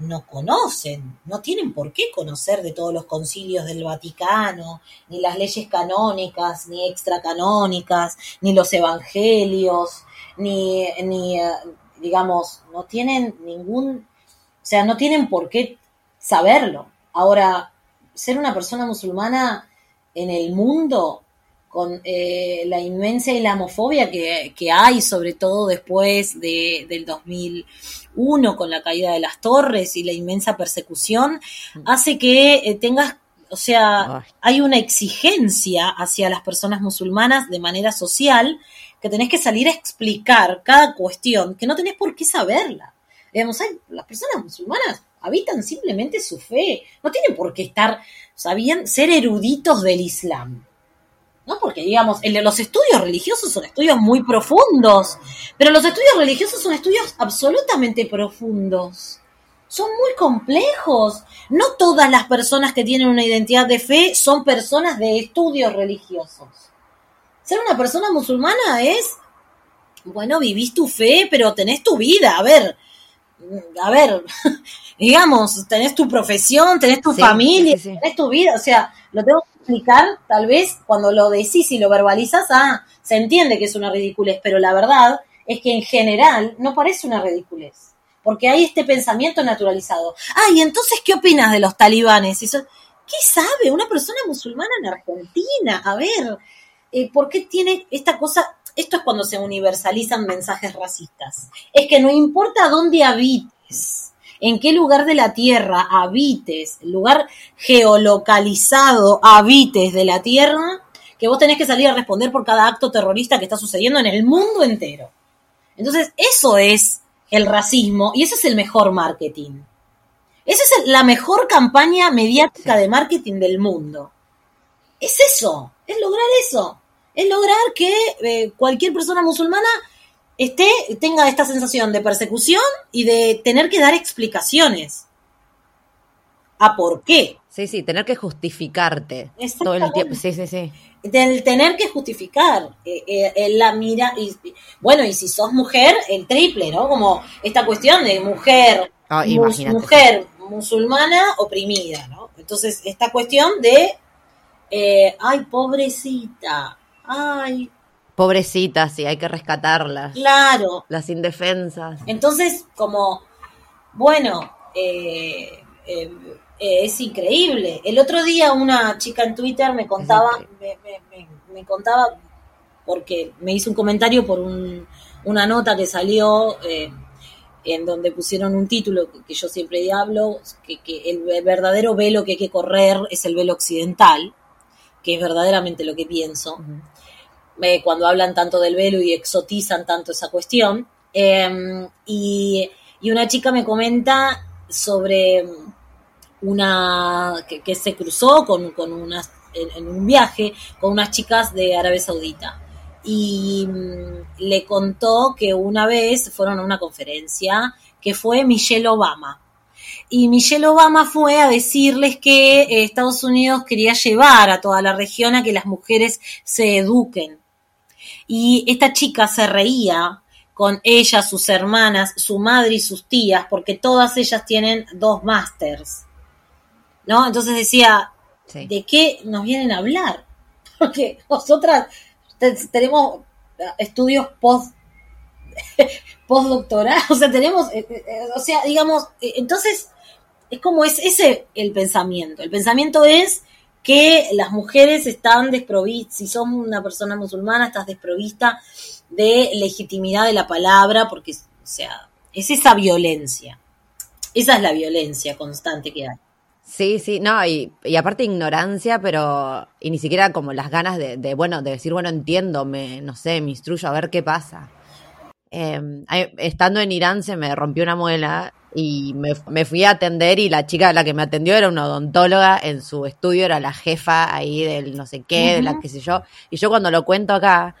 no conocen, no tienen por qué conocer de todos los concilios del Vaticano, ni las leyes canónicas, ni extracanónicas, ni los evangelios, ni, ni eh, digamos, no tienen ningún, o sea, no tienen por qué saberlo. Ahora, ser una persona musulmana en el mundo con eh, la inmensa islamofobia que, que hay, sobre todo después de, del 2001 con la caída de las torres y la inmensa persecución, hace que eh, tengas, o sea, Ay. hay una exigencia hacia las personas musulmanas de manera social que tenés que salir a explicar cada cuestión que no tenés por qué saberla. Digamos, hay- las personas musulmanas habitan simplemente su fe, no tienen por qué estar, sabían, ser eruditos del Islam. ¿No? Porque, digamos, el de los estudios religiosos son estudios muy profundos, pero los estudios religiosos son estudios absolutamente profundos. Son muy complejos. No todas las personas que tienen una identidad de fe son personas de estudios religiosos. Ser una persona musulmana es, bueno, vivís tu fe, pero tenés tu vida. A ver, a ver, digamos, tenés tu profesión, tenés tu Sí, familia, sí, sí, sí. tenés tu vida, o sea, lo tengo que explicar, tal vez cuando lo decís y lo verbalizas, ah, se entiende que es una ridiculez, pero la verdad es que en general no parece una ridiculez, porque hay este pensamiento naturalizado. Ah, y entonces, ¿qué opinas de los talibanes? Y son- ¿Qué sabe una persona musulmana en Argentina? A ver, eh, ¿por qué tiene esta cosa? Esto es cuando se universalizan mensajes racistas. Es que no importa dónde habites, en qué lugar de la tierra habites, el lugar geolocalizado habites de la tierra, que vos tenés que salir a responder por cada acto terrorista que está sucediendo en el mundo entero. Entonces, eso es el racismo y ese es el mejor marketing. Esa es la mejor campaña mediática de marketing del mundo. Es eso, es lograr eso. Es lograr que eh, cualquier persona musulmana esté, tenga esta sensación de persecución y de tener que dar explicaciones. ¿A por qué? Sí, sí, tener que justificarte todo el tiempo. Sí, sí, sí. Del tener que justificar eh, eh, eh, la mira. Y, bueno, y si sos mujer, el triple, ¿no? Como esta cuestión de mujer, Ah, mus- mujer musulmana oprimida, ¿no? Entonces, esta cuestión de, eh, ay, pobrecita, ay, Pobrecitas, sí, hay que rescatarlas. claro. Las indefensas. Entonces, como, bueno, eh, eh, eh, es increíble. El otro día una chica en Twitter me contaba, me, me- me- me contaba, porque me hizo un comentario por un- una nota que salió eh, en donde pusieron un título que, que yo siempre hablo, que, que el, el verdadero velo que hay que correr es el velo occidental, que es verdaderamente lo que pienso. Eh, cuando hablan tanto del velo y exotizan tanto esa cuestión. Eh, y, una chica me comenta sobre una que, se cruzó con, con unas, en, un viaje con unas chicas de Arabia Saudita. Y um, le contó que una vez fueron a una conferencia que fue Michelle Obama. Y Michelle Obama fue a decirles que eh, Estados Unidos quería llevar a toda la región a que las mujeres se eduquen. Y esta chica se reía con ella, sus hermanas, su madre y sus tías, porque todas ellas tienen dos másters. ¿No? Entonces decía, sí. ¿de qué nos vienen a hablar? Porque nosotras tenemos estudios post postdoctoral, o sea, tenemos, eh, eh, o sea, digamos, eh, entonces es como es ese el pensamiento. El pensamiento es que las mujeres están desprovistas, si son una persona musulmana, estás desprovista de legitimidad de la palabra, porque, o sea, es esa violencia. Esa es la violencia constante que hay. Sí, sí, no, y, aparte ignorancia, pero, y ni siquiera como las ganas de, de, bueno, de decir, bueno, entiendo, me, no sé, me instruyo a ver qué pasa. Eh, estando en Irán se me rompió una muela y me, me, fui a atender y la chica la que me atendió era una odontóloga, en su estudio era la jefa ahí del no sé qué, uh -huh. de la qué sé yo, y yo cuando lo cuento acá,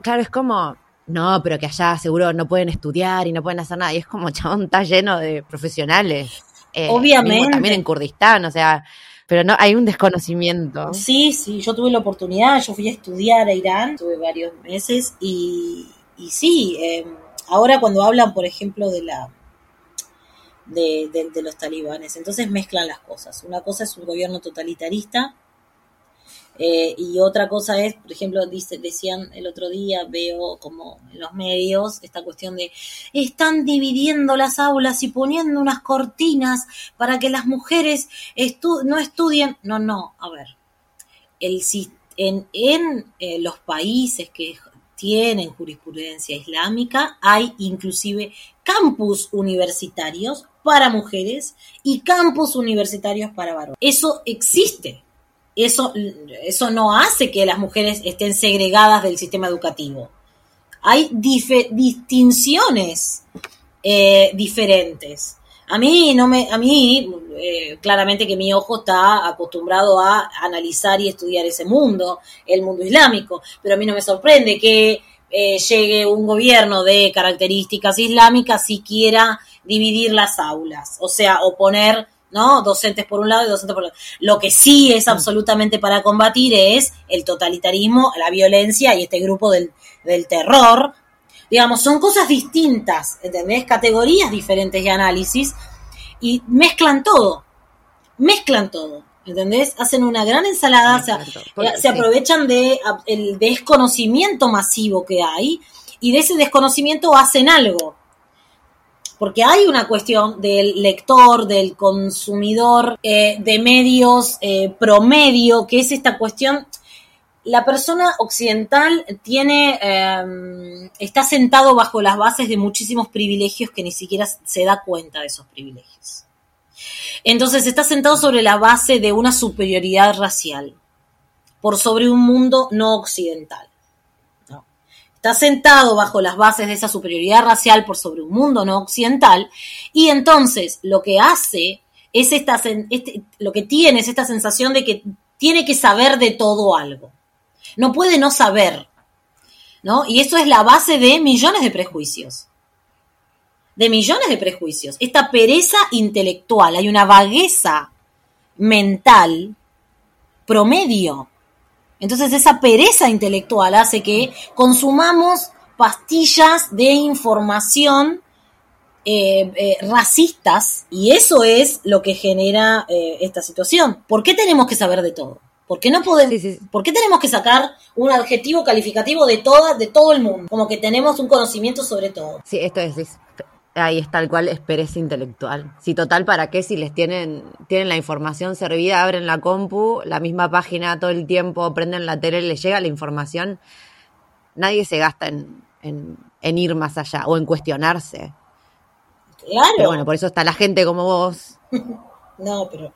claro, es como, no, pero que allá seguro no pueden estudiar y no pueden hacer nada, y es como, chabón, está lleno de profesionales. Eh, Obviamente. También en Kurdistán, o sea, pero no, hay un desconocimiento. Sí, sí, yo tuve la oportunidad, yo fui a estudiar a Irán, tuve varios meses y, y sí, eh, ahora cuando hablan, por ejemplo, de la de, los talibanes, entonces mezclan las cosas. Una cosa es un gobierno totalitarista eh, y otra cosa es, por ejemplo, dice, decían el otro día, veo como en los medios esta cuestión de están dividiendo las aulas y poniendo unas cortinas para que las mujeres estu no estudien. No, no, a ver, el, en, en eh, los países que tienen jurisprudencia islámica, hay inclusive campus universitarios para mujeres y campus universitarios para varones. Eso existe. Eso, eso no hace que las mujeres estén segregadas del sistema educativo. Hay distinciones eh, diferentes. A mí, no me, a mí eh, claramente que mi ojo está acostumbrado a analizar y estudiar ese mundo, el mundo islámico, pero a mí no me sorprende que eh, llegue un gobierno de características islámicas y quiera dividir las aulas, o sea, o poner ¿no? docentes por un lado y docentes por otro. Lo que sí es absolutamente para combatir es el totalitarismo, la violencia y este grupo del, del terror. Digamos, son cosas distintas, ¿entendés? Categorías diferentes de análisis y mezclan todo, mezclan todo. ¿Entendés? Hacen una gran ensalada, o sea, Porque, se aprovechan de el desconocimiento masivo que hay y de ese desconocimiento hacen algo. Porque hay una cuestión del lector, del consumidor eh, de medios eh, promedio, que es esta cuestión. La persona occidental tiene, eh, está sentado bajo las bases de muchísimos privilegios que ni siquiera se da cuenta de esos privilegios. Entonces está sentado sobre la base de una superioridad racial por sobre un mundo no occidental. Está sentado bajo las bases de esa superioridad racial por sobre un mundo no occidental y entonces lo que hace es esta, este, lo que tiene es esta sensación de que tiene que saber de todo algo. No puede no saber. ¿no? Y eso es la base de millones de prejuicios de millones de prejuicios. Esta pereza intelectual, hay una vagueza mental promedio. Entonces esa pereza intelectual hace que consumamos pastillas de información eh, eh, racistas y eso es lo que genera eh, esta situación. ¿Por qué tenemos que saber de todo? ¿Por qué no podemos, sí, sí. ¿por qué tenemos que sacar un adjetivo calificativo de toda, de todo el mundo? Como que tenemos un conocimiento sobre todo. Sí, esto es, es ahí es tal cual es pereza intelectual. Si total, ¿para qué? Si les tienen, tienen la información servida, abren la compu, la misma página todo el tiempo, prenden la tele, les llega la información, nadie se gasta en, en, en ir más allá o en cuestionarse. Claro. Pero bueno, por eso está la gente como vos. no, pero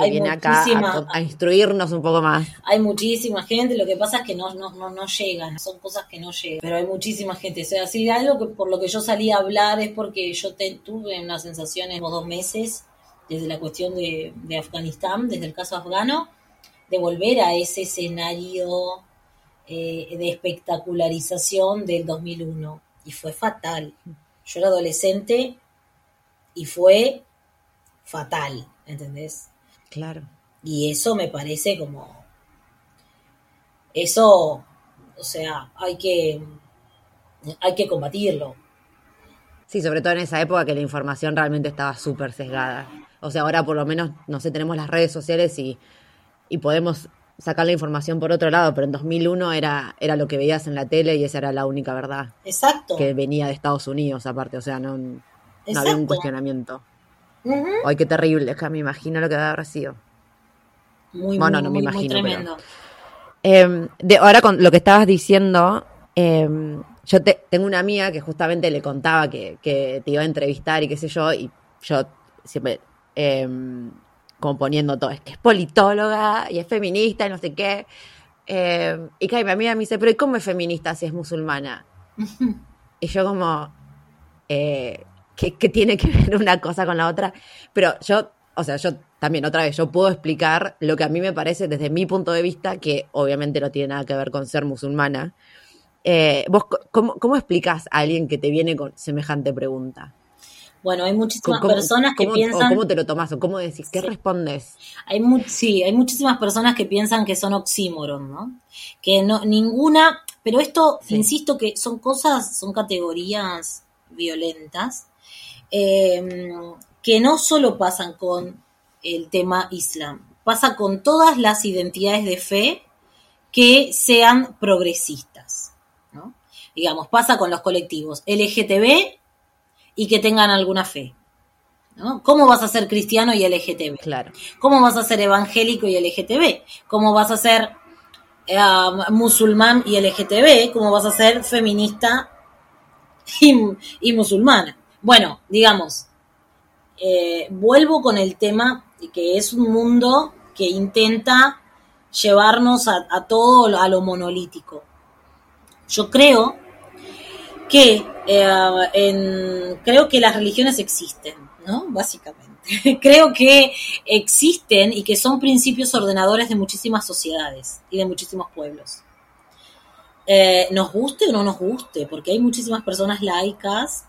que Hay viene acá muchísima- a, a instruirnos un poco más. Hay muchísima gente, lo que pasa es que no, no, no, no llegan, son cosas que no llegan, pero hay muchísima gente. O sea, si algo que por lo que yo salí a hablar es porque yo te- tuve una sensación en los dos meses, desde la cuestión de, de Afganistán, desde el caso afgano, de volver a ese escenario eh, de espectacularización del 2001. Y fue fatal. Yo era adolescente y fue fatal, ¿entendés? Claro. Y eso me parece como. Eso, o sea, hay que. Hay que combatirlo. Sí, sobre todo en esa época que la información realmente estaba súper sesgada. O sea, ahora por lo menos, no sé, tenemos las redes sociales y, y podemos sacar la información por otro lado, pero en 2001 era, era lo que veías en la tele y esa era la única verdad Exacto. que venía de Estados Unidos aparte, o sea, no, no había un Exacto. Ay, qué terrible, es que me imagino lo que debe haber sido. Muy, Bueno, muy, no me muy, muy imagino, pero- tremendo. Eh, de, ahora con lo que estabas diciendo, eh, yo te- tengo una amiga que justamente le contaba que, que te iba a entrevistar y qué sé yo, y yo siempre eh, como poniendo todo, es que es politóloga y es feminista y no sé qué. Y que mi amiga me dice, pero ¿y cómo es feminista si es musulmana? y yo como, eh, ¿qué, qué tiene que ver una cosa con la otra? Pero yo, o sea, yo también otra vez, yo puedo explicar lo que a mí me parece desde mi punto de vista, que obviamente no tiene nada que ver con ser musulmana. Eh, ¿Vos cómo, cómo explicás a alguien que te viene con semejante pregunta? Bueno, hay muchísimas ¿Cómo- personas que cómo- piensan. O ¿Cómo te lo tomás? ¿O cómo decís? ¿Qué Sí. respondes? Hay mu- sí, hay muchísimas personas que piensan que son oxímoron, ¿no? Que no, ninguna, pero esto, Sí. insisto que son cosas, son categorías violentas, eh, que no solo pasan con el tema islam, pasa con todas las identidades de fe que sean progresistas, ¿no? Digamos, pasa con los colectivos LGTB y que tengan alguna fe, ¿no? ¿Cómo vas a ser cristiano y LGTB? Claro. ¿Cómo vas a ser evangélico y LGTB? ¿Cómo vas a ser eh, musulmán y LGTB? ¿Cómo vas a ser feminista y, y musulmana? Bueno, digamos, eh, vuelvo con el tema de que es un mundo que intenta llevarnos a, todo a lo monolítico. Yo creo que eh, creo que las religiones existen, ¿no? Básicamente. creo que existen y que son principios ordenadores de muchísimas sociedades y de muchísimos pueblos. Eh, nos guste o no nos guste, porque hay muchísimas personas laicas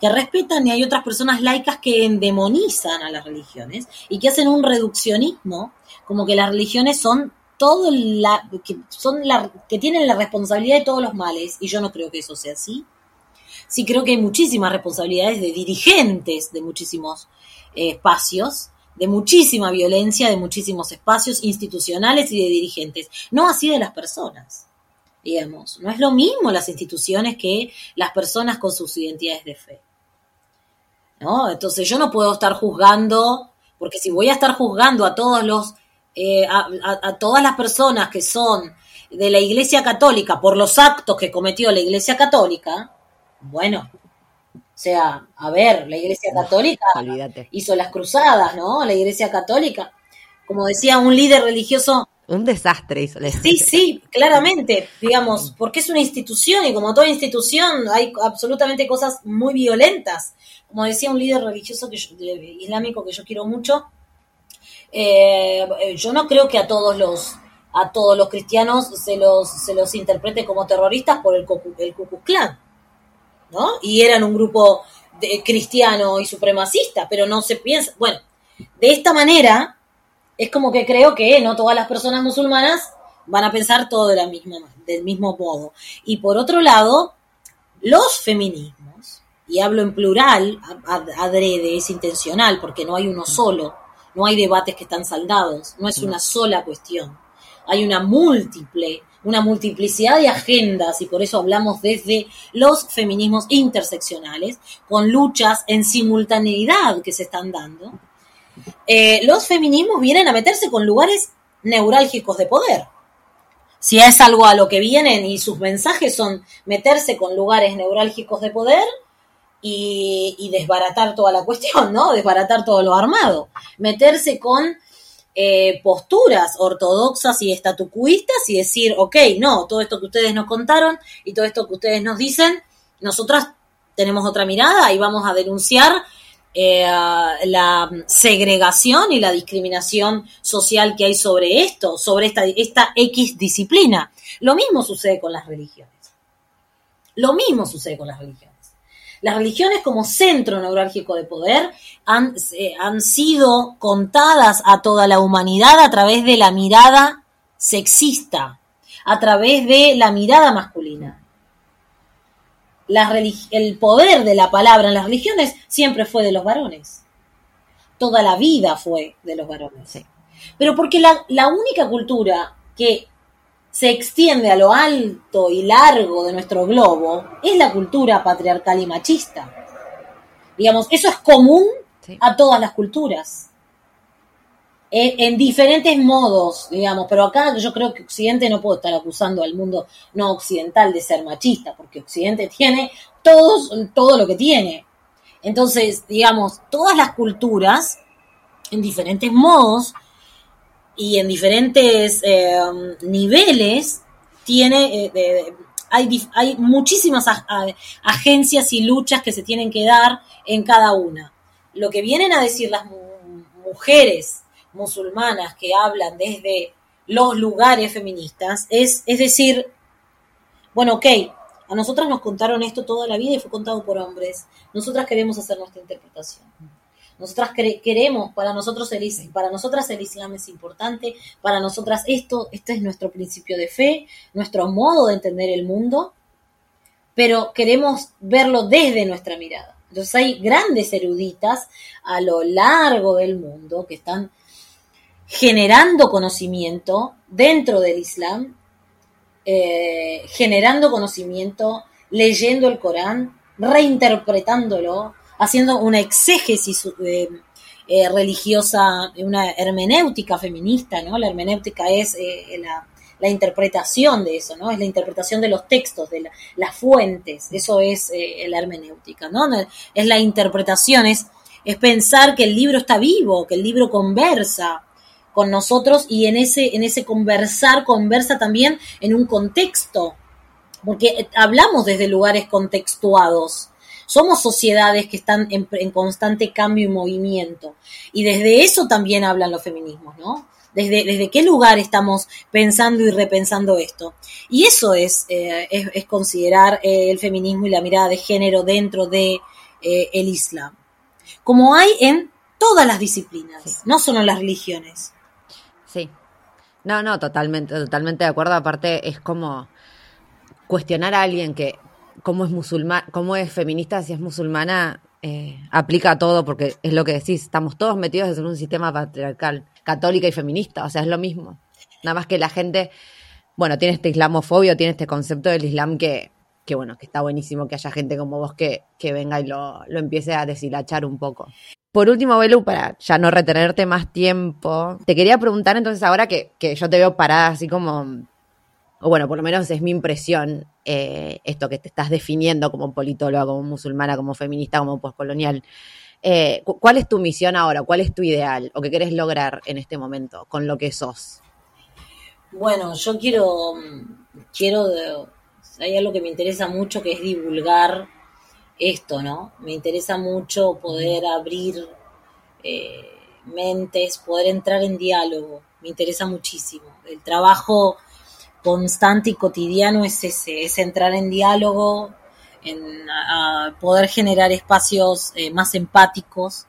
que respetan y hay otras personas laicas que endemonizan a las religiones y que hacen un reduccionismo, como que las religiones son todo la que son la que tienen la responsabilidad de todos los males y yo no creo que eso sea así. Sí creo que hay muchísimas responsabilidades de dirigentes de muchísimos eh, espacios, de muchísima violencia, de muchísimos espacios institucionales y de dirigentes, no así de las personas. Digamos, no es lo mismo las instituciones que las personas con sus identidades de fe. ¿No? Entonces yo no puedo estar juzgando, porque si voy a estar juzgando a todos los eh, a, a- a todas las personas que son de la Iglesia Católica por los actos que cometió la Iglesia Católica, bueno, o sea, a ver, la Iglesia Católica Olvídate. hizo las cruzadas, ¿no? La Iglesia Católica, como decía un líder religioso, Un desastre hizo la sí, sí, claramente, digamos, porque es una institución y como toda institución hay absolutamente cosas muy violentas. Como decía un líder religioso que islámico que yo quiero mucho, eh, yo no creo que a todos los a todos los cristianos se los se los interprete como terroristas por el el Ku Klux Klan, ¿no? Y eran un grupo de, cristiano y supremacista, pero no se piensa, bueno, de esta manera es como que creo que no todas las personas musulmanas van a pensar todo de la misma, del mismo modo. Y por otro lado, los feminismos, y hablo en plural, adrede, es intencional, porque no hay uno solo, no hay debates que están saldados, no es una sola cuestión. Hay una múltiple, una multiplicidad de agendas, y por eso hablamos desde los feminismos interseccionales, con luchas en simultaneidad que se están dando. Eh, los feminismos vienen a meterse con lugares neurálgicos de poder. Si es algo a lo que vienen y sus mensajes son meterse con lugares neurálgicos de poder y, desbaratar toda la cuestión, ¿no? Desbaratar todo lo armado. Meterse con eh, posturas ortodoxas y estatucuistas y decir, ok, no, todo esto que ustedes nos contaron y todo esto que ustedes nos dicen, nosotras tenemos otra mirada y vamos a denunciar eh, la segregación y la discriminación social que hay sobre esto, sobre esta, esta X disciplina. Lo mismo sucede con las religiones. Lo mismo sucede con las religiones. Las religiones como centro neurálgico de poder han, eh, han sido contadas a toda la humanidad a través de la mirada sexista, a través de la mirada masculina. el poder de la palabra en las religiones siempre fue de los varones. Toda la vida fue de los varones. Pero porque la, la única cultura que se extiende a lo alto y largo de nuestro globo es la cultura patriarcal y machista. Digamos, eso es común a todas las culturas. E, en, diferentes modos, digamos, pero acá yo creo que Occidente no puede estar acusando al mundo no occidental de ser machista, porque Occidente tiene todos, todo lo que tiene. Entonces, digamos, todas las culturas, en diferentes modos, y en diferentes eh, niveles tiene, eh, hay, hay muchísimas agencias y luchas que se tienen que dar en cada una. Lo que vienen a decir las mujeres musulmanas que hablan desde los lugares feministas es, es decir, bueno, ok, a nosotras nos contaron esto toda la vida y fue contado por hombres. Nosotras queremos hacer nuestra interpretación. Nosotras queremos, para nosotros el, para nosotras el Islam es importante, para nosotras esto, este es nuestro principio de fe, nuestro modo de entender el mundo, pero queremos verlo desde nuestra mirada. Entonces hay grandes eruditas a lo largo del mundo que están generando conocimiento dentro del Islam, eh, generando conocimiento, leyendo el Corán, reinterpretándolo, haciendo una exégesis eh, eh, religiosa, una hermenéutica feminista, ¿no? La hermenéutica es eh, la, interpretación de eso, ¿no? Es la interpretación de los textos, de las fuentes, eso es la hermenéutica, ¿no? Es la interpretación, es, es pensar que el libro está vivo, que el libro conversa con nosotros y en ese, en ese conversar conversa también en un contexto, porque hablamos desde lugares contextuados, somos sociedades que están en, constante cambio y movimiento. Y desde eso también hablan los feminismos, ¿no? Desde, desde qué lugar estamos pensando y repensando esto. Y eso es, eh, es, considerar eh, el feminismo y la mirada de género dentro de eh, el Islam. Como hay en todas las disciplinas, no solo en las religiones. Sí. No, no, totalmente, totalmente de acuerdo. Aparte, es como cuestionar a alguien que cómo es musulmán, cómo es feminista si es musulmana, eh, aplica a todo, porque es lo que decís, estamos todos metidos en un sistema patriarcal, católica y feminista, o sea, es lo mismo. Nada más que la gente, bueno, tiene este islamofobia, tiene este concepto del islam que, que bueno, que está buenísimo que haya gente como vos que, que venga y lo, lo empiece a deshilachar un poco. Por último, Belu, para ya no retenerte más tiempo, te quería preguntar entonces ahora que, que yo te veo parada así como o bueno, por lo menos es mi impresión, eh, esto que te estás definiendo como politóloga, como musulmana, como feminista, como postcolonial. Eh, ¿Cuál es tu misión ahora? ¿Cuál es tu ideal? ¿O qué querés lograr en este momento con lo que sos? Bueno, yo quiero, quiero, hay algo que me interesa mucho que es divulgar esto, ¿no? Me interesa mucho poder abrir eh, mentes, poder entrar en diálogo, me interesa muchísimo. El trabajo constante y cotidiano es ese, es entrar en diálogo, en poder generar espacios eh, más empáticos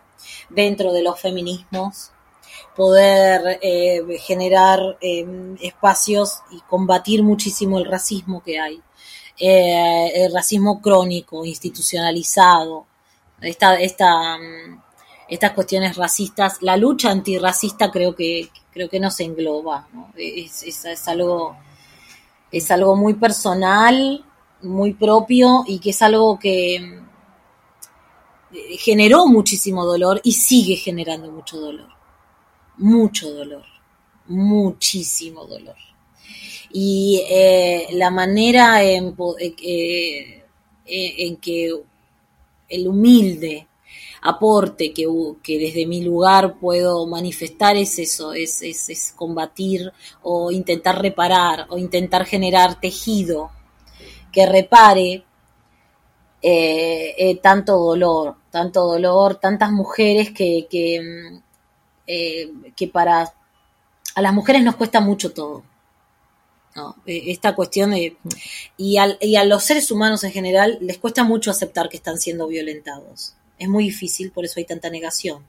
dentro de los feminismos, poder eh, generar em, espacios y combatir muchísimo el racismo que hay, eh, el racismo crónico, institucionalizado, esta, esta, mm, estas cuestiones racistas, la lucha antirracista creo que creo que no se engloba, Es, es algo es algo muy personal, muy propio y que es algo que eh, generó muchísimo dolor y sigue generando mucho dolor. Mucho dolor. Muchísimo dolor. Y eh, la manera en, eh, en que el humilde aporte que, que desde mi lugar puedo manifestar es eso, es, es, combatir o intentar reparar o intentar generar tejido que repare eh, eh, tanto dolor, tanto dolor, tantas mujeres que, que, mm, eh, que para a las mujeres nos cuesta mucho todo. Esta cuestión de... Y, y a los seres humanos en general les cuesta mucho aceptar que están siendo violentados. Es muy difícil, por eso hay tanta negación.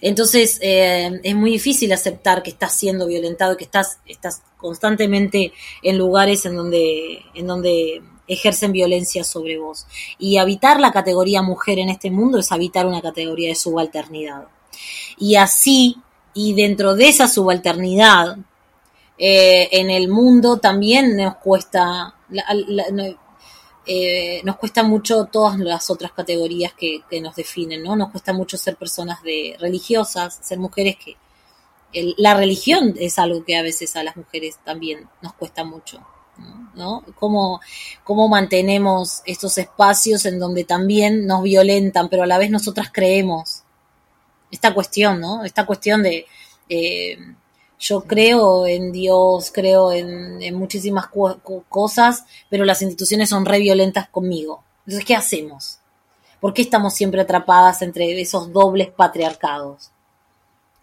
Entonces, eh, es muy difícil aceptar que estás siendo violentado y que estás, estás constantemente en lugares en donde, en donde ejercen violencia sobre vos. Y habitar la categoría mujer en este mundo es habitar una categoría de subalternidad. Y así, y dentro de esa subalternidad, eh, en el mundo también nos cuesta, eh, nos cuesta mucho todas las otras categorías que, nos definen, ¿no? Nos cuesta mucho ser personas de religiosas, ser mujeres que... la religión es algo que a veces a las mujeres también nos cuesta mucho, ¿no? Cómo, cómo mantenemos estos espacios en donde también nos violentan, pero a la vez nosotras creemos. Esta cuestión, ¿no? Esta cuestión de... Eh, yo creo en Dios, creo en, muchísimas cosas, pero las instituciones son re violentas conmigo. Entonces, ¿qué hacemos? ¿Por qué estamos siempre atrapadas entre esos dobles patriarcados?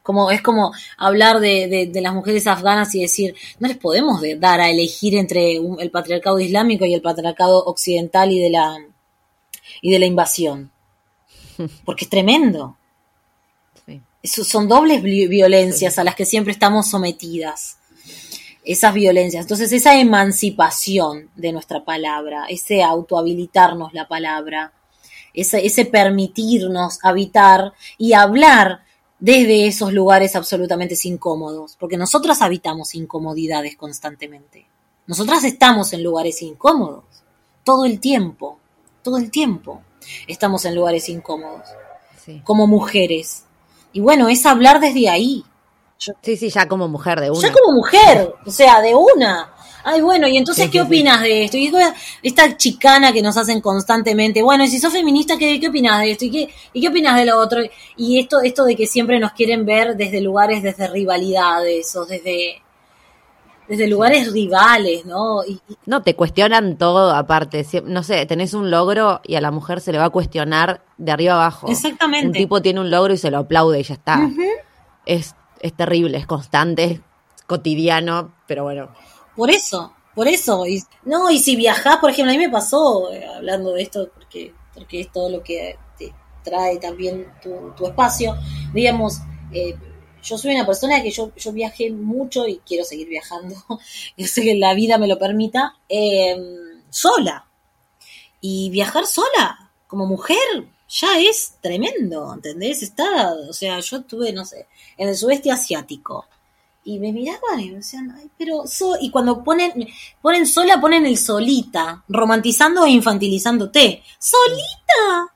Como, es como hablar de, las mujeres afganas y decir, no les podemos dar a elegir entre el patriarcado islámico y el patriarcado occidental y de la, y de la invasión. Porque es tremendo son dobles violencias a las que siempre estamos sometidas. Esas violencias. Entonces, esa emancipación de nuestra palabra, ese autohabilitarnos la palabra, ese, ese permitirnos habitar y hablar desde esos lugares absolutamente incómodos, porque nosotras habitamos incomodidades constantemente. Nosotras estamos en lugares incómodos, todo el tiempo, todo el tiempo estamos en lugares incómodos, como mujeres, y bueno, es hablar desde ahí. sí, sí, ya como mujer de una. Ya como mujer, o sea, de una. Ay, bueno, y entonces, ¿qué opinas de esto? Y esta chicana que nos hacen constantemente, bueno, y si sos feminista, ¿qué, qué opinas de esto? ¿Y qué, ¿Y qué opinas de lo otro? Y esto, esto de que siempre nos quieren ver desde lugares, desde rivalidades o desde, desde lugares rivales, ¿no? Y, no, te cuestionan todo aparte. No sé, tenés un logro y a la mujer se le va a cuestionar de arriba abajo. Exactamente. Un tipo tiene un logro y se lo aplaude y ya está. es, es terrible, es constante, es cotidiano, pero bueno. Por eso, por eso. Y, no, y si viajás, por ejemplo, a mí me pasó, eh, hablando de esto, porque, porque es todo lo que te trae también tu, tu espacio, digamos, eh, yo soy una persona que yo, yo viajé mucho y quiero seguir viajando, yo sé que la vida me lo permita, em, sola. Y viajar sola, como mujer, ya es tremendo, ¿entendés? Está, o sea, yo estuve, no sé, en el sudeste asiático. Y me miraban y me decían, ay, pero so y cuando ponen, ponen sola, ponen el solita, romantizando e infantilizándote. ¡Solita!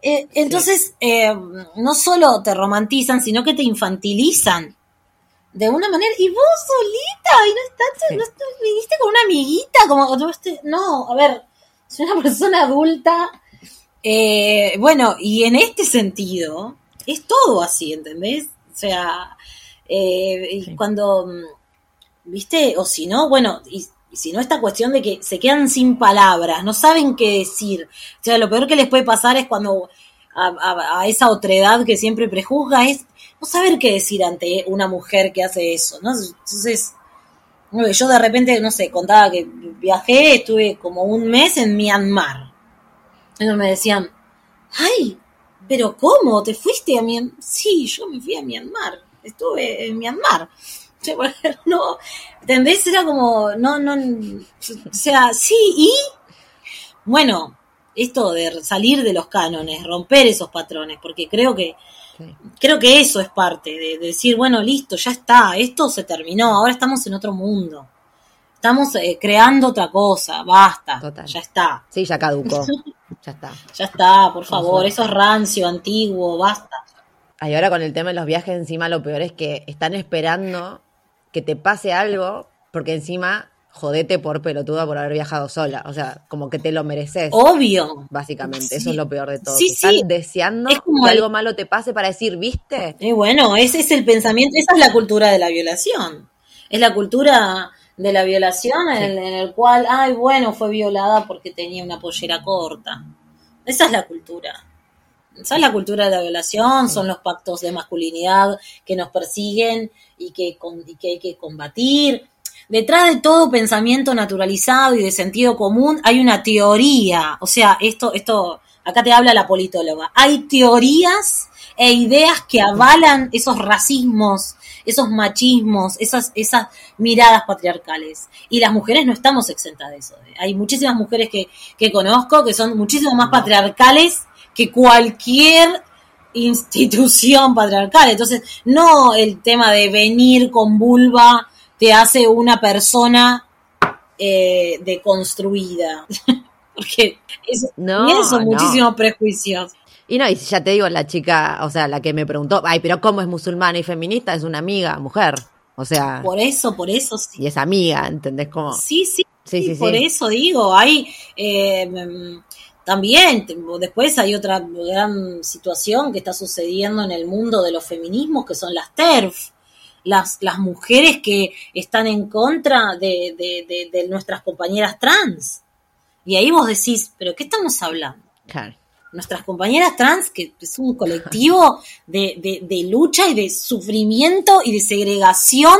Eh, entonces, eh, no solo te romantizan, sino que te infantilizan de una manera. Y vos solita, y no estás, no viniste con una amiguita, como no, a ver, soy una persona adulta. Eh, bueno, y en este sentido, es todo así, ¿entendés? O sea, cuando, viste, o si no, bueno, y sino esta cuestión de que se quedan sin palabras, no saben qué decir. O sea, lo peor que les puede pasar es cuando a, esa otredad que siempre prejuzga es no saber qué decir ante una mujer que hace eso, ¿no? Entonces, yo de repente, no sé, contaba que viajé, estuve como un mes en Myanmar. Entonces me decían, ay, pero ¿cómo? ¿Te fuiste a Myanmar? Sí, yo me fui a Myanmar, estuve en Myanmar. no, ¿entendés? Era como, no, no, o sea, sí, y bueno, esto de salir de los cánones, romper esos patrones, porque creo que creo que eso es parte de, decir, bueno, listo, ya está, esto se terminó, ahora estamos en otro mundo. Estamos eh, creando otra cosa, basta, ya está. Sí, ya caducó. ya está. Ya está, por favor, eso es rancio, antiguo, basta. Y ahora con el tema de los viajes encima lo peor es que están esperando que te pase algo, porque encima, jodete por pelotuda por haber viajado sola. O sea, como que te lo mereces. Obvio. Básicamente, eso es lo peor de todo. Sí, están deseando Es como que el- algo malo te pase para decir, ¿viste? Y bueno, ese es el pensamiento, esa es la cultura de la violación. Es la cultura de la violación en, en el cual, ay, bueno, fue violada porque tenía una pollera corta. Esa es la cultura. Esa es la cultura de la violación, son los pactos de masculinidad que nos persiguen y que, con- y que hay que combatir. Detrás de todo pensamiento naturalizado y de sentido común hay una teoría. O sea, esto, esto, acá te habla la politóloga. Hay teorías e ideas que avalan esos racismos, esos machismos, esas, esas miradas patriarcales. Y las mujeres no estamos exentas de eso. Hay muchísimas mujeres que, que conozco que son muchísimo más patriarcales que cualquier institución patriarcal. Entonces, no el tema de venir con vulva te hace una persona eh, deconstruida. Porque eso, No, y eso no. muchísimos prejuicios. Y no, y ya te digo, la chica, o sea, la que me preguntó, ay, pero ¿cómo es musulmana y feminista? Es una amiga, mujer. O sea, Por eso, por eso sí. y es amiga, ¿entendés? Como, Sí, sí, Sí, sí, por sí. eso digo, hay eh, también, después hay otra gran situación que está sucediendo en el mundo de los feminismos, que son las TERF, las, las mujeres que están en contra de, de- de- de nuestras compañeras trans. Y ahí vos decís, ¿pero qué estamos hablando? claro. nuestras compañeras trans, que es un colectivo de, lucha y de sufrimiento y de segregación,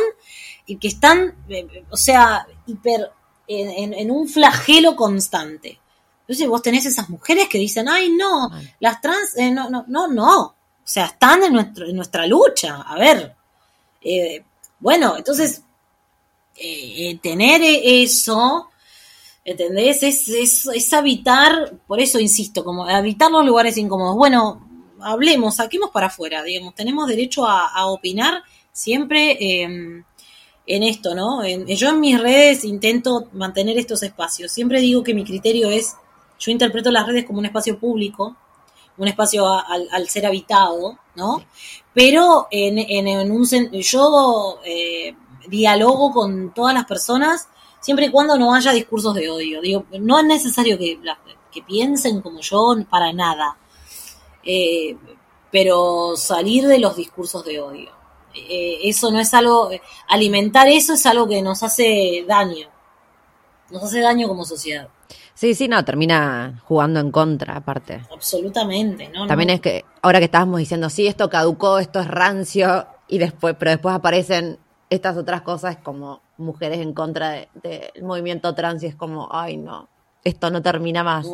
y que están, eh, o sea, hiper, en, en- en un flagelo constante. Entonces vos tenés esas mujeres que dicen, ay, no, las trans, eh, no, no, no, no. O sea, están en, nuestro, en nuestra lucha. A ver. Eh, bueno, entonces, eh, tener eso, ¿Entendés? Es, es, es habitar, por eso insisto, como habitar los lugares incómodos. Bueno, hablemos, saquemos para afuera, digamos, tenemos derecho a, a opinar siempre eh, en esto, ¿no? En- yo en mis redes intento mantener estos espacios. Siempre digo que mi criterio es, yo interpreto las redes como un espacio público, un espacio al, ser habitado, ¿no? Pero en, un yo eh, dialogo con todas las personas siempre y cuando no haya discursos de odio. No es necesario que piensen como yo para nada, Eh, pero salir de los discursos de odio. Eh, eso no es algo, alimentar eso es algo que nos hace daño, nos hace daño como sociedad, Sí, sí, no, termina jugando en contra, aparte. absolutamente, ¿no? También No. es que ahora que estábamos diciendo, sí, esto caducó, esto es rancio, y después, pero después aparecen estas otras cosas como mujeres en contra de- del movimiento trans y es como, ay no, esto no termina más.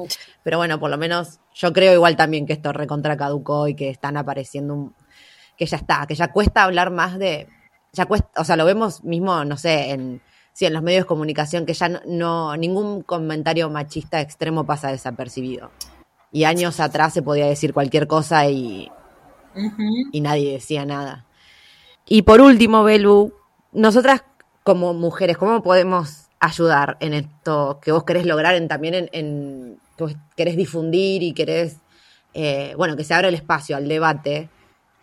Pero bueno, por lo menos yo creo igual también que esto recontra caducó y que están apareciendo un, que ya está, que ya cuesta hablar más de, ya cuesta, o sea, lo vemos mismo, no sé, en, sí, en los medios de comunicación, que ya no, no ningún comentario machista extremo pasa desapercibido. Y años atrás se podía decir cualquier cosa y, y nadie decía nada. Y por último, Belu, nosotras como mujeres, ¿cómo podemos ayudar en esto que vos querés lograr en, también en, en- que vos querés difundir y querés, eh, bueno, que se abra el espacio al debate?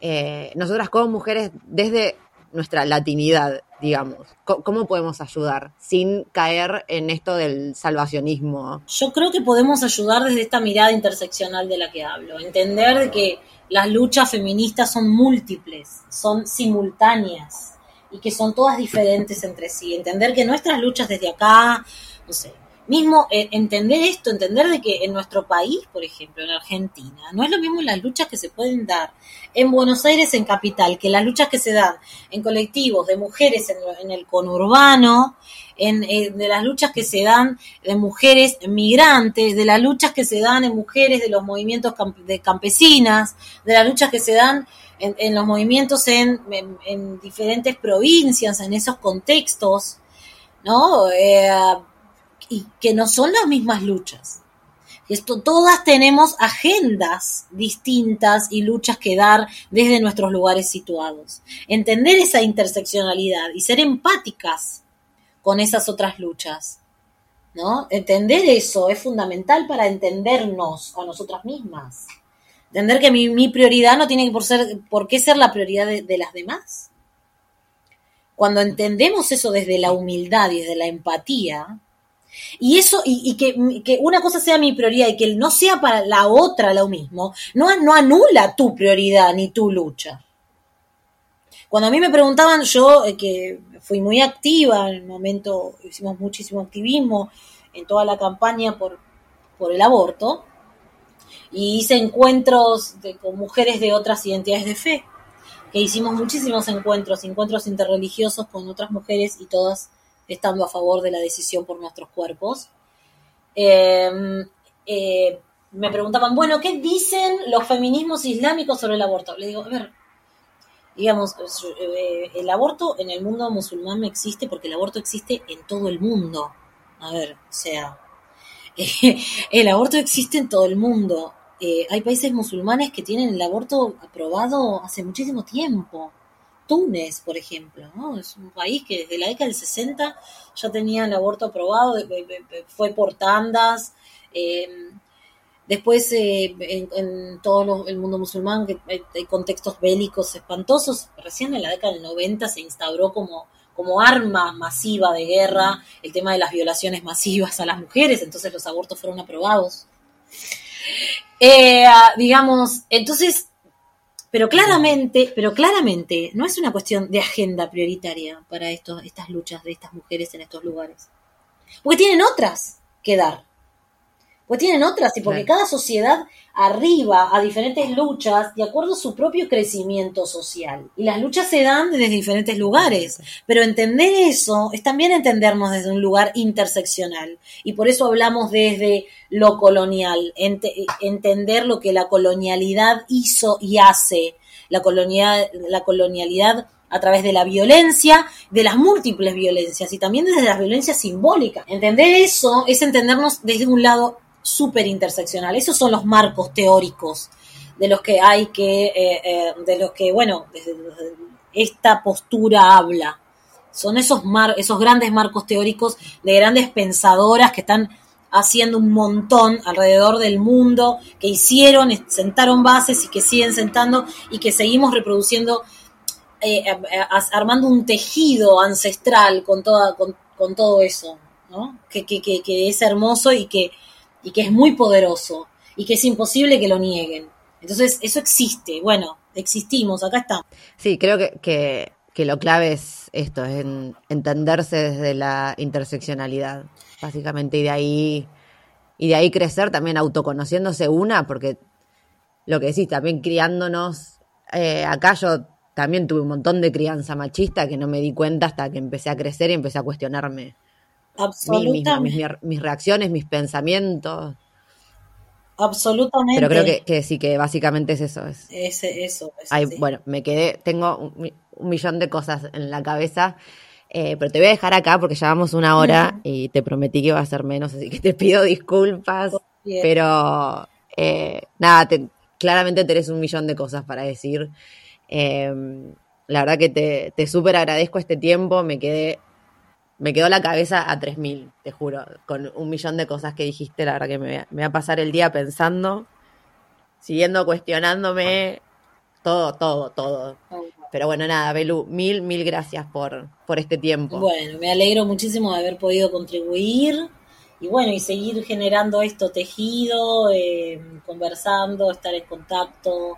Eh, nosotras como mujeres, desde nuestra latinidad, digamos, ¿cómo podemos ayudar sin caer en esto del salvacionismo? Yo creo que podemos ayudar desde esta mirada interseccional de la que hablo, entender de que las luchas feministas son múltiples, son simultáneas y que son todas diferentes entre sí, entender que nuestras luchas desde acá, no sé, mismo eh, entender esto, entender de que en nuestro país, por ejemplo, en Argentina, no es lo mismo las luchas que se pueden dar en Buenos Aires, en capital, que las luchas que se dan en colectivos de mujeres en, en el conurbano, en, eh, de las luchas que se dan de mujeres migrantes, de las luchas que se dan en mujeres de los movimientos camp- de campesinas, de las luchas que se dan en, en los movimientos en, en- en diferentes provincias, en esos contextos, ¿no? Eh, y que no son las mismas luchas. Esto, todas tenemos agendas distintas y luchas que dar desde nuestros lugares situados. Entender esa interseccionalidad y ser empáticas con esas otras luchas. ¿No? Entender eso es fundamental para entendernos a nosotras mismas. Entender que mi, mi prioridad no tiene por, ser, por qué ser la prioridad de, de las demás. cuando entendemos eso desde la humildad y desde la empatía, y eso, y, que, una cosa sea mi prioridad y que no sea para la otra lo mismo, no, no anula tu prioridad ni tu lucha. Cuando a mí me preguntaban, yo eh, que fui muy activa en el momento, hicimos muchísimo activismo en toda la campaña por, por el aborto, y hice encuentros con mujeres de otras identidades de fe, que hicimos muchísimos encuentros, encuentros interreligiosos con otras mujeres y todas estando a favor de la decisión por nuestros cuerpos. Em, eh, me preguntaban, bueno, ¿qué dicen los feminismos islámicos sobre el aborto? Le digo, a ver, digamos, eh, el aborto en el mundo musulmán no existe porque el aborto existe en todo el mundo. A ver, o sea, el aborto existe en todo el mundo. Eh, hay países musulmanes que tienen el aborto aprobado hace muchísimo tiempo. Túnez, por ejemplo, ¿no? Es un país que desde la década del 60 ya tenía el aborto aprobado, fue por tandas. Después, eh, en, todo el mundo musulmán, que hay, contextos bélicos espantosos. Recién en la década del 90 se instauró como, como arma masiva de guerra el tema de las violaciones masivas a las mujeres, entonces los abortos fueron aprobados. Eh, ah, digamos, entonces pero claramente, pero claramente no es una cuestión de agenda prioritaria para estos, estas luchas de estas mujeres en estos lugares. Porque tienen otras que dar. Pues tienen otras, y porque cada sociedad arriba a diferentes luchas de acuerdo a su propio crecimiento social. Y las luchas se dan desde diferentes lugares. Pero entender eso es también entendernos desde un lugar interseccional. Y por eso hablamos desde lo colonial, entender lo que la colonialidad hizo y hace. La, colonial, la colonialidad a través de la violencia, de las múltiples violencias y también desde las violencias simbólicas. Entender eso es entendernos desde un lado súper interseccional. Esos son los marcos teóricos de los que hay que, eh, eh, de los que, bueno, esta postura habla. Son esos, mar, esos grandes marcos teóricos de grandes pensadoras que están haciendo un montón alrededor del mundo, que hicieron, sentaron bases y que siguen sentando y que seguimos reproduciendo, eh, armando un tejido ancestral con, toda, con, todo eso, que, que, que es hermoso y que y que es muy poderoso y que es imposible que lo nieguen. Entonces, eso existe. Bueno, existimos, acá estamos. Sí, creo que, que, lo clave es esto, es entenderse desde la interseccionalidad, básicamente, y de ahí, y de ahí crecer también autoconociéndose una, porque lo que decís, también criándonos, eh, acá yo también tuve un montón de crianza machista que no me di cuenta hasta que empecé a crecer y empecé a cuestionarme Absolutamente. mis, reacciones, mis pensamientos. Absolutamente. Pero creo que, sí, que básicamente es eso. Es, eso. Bueno, me quedé, tengo un, millón de cosas en la cabeza, eh, pero te voy a dejar acá porque llevamos una hora y te prometí que iba a ser menos, así que te pido disculpas. Pero eh, nada, claramente tenés un millón de cosas para decir. Eh, la verdad que te, te súper agradezco este tiempo, me quedé me quedó la cabeza a 3.000, te juro, con un millón de cosas que dijiste, la verdad que me voy, a, pasar el día pensando, siguiendo cuestionándome, todo, todo, todo. Pero bueno, nada, Belu, mil, mil gracias por, por este tiempo. Bueno, me alegro muchísimo de haber podido contribuir y bueno, y seguir generando esto tejido, eh, conversando, estar en contacto.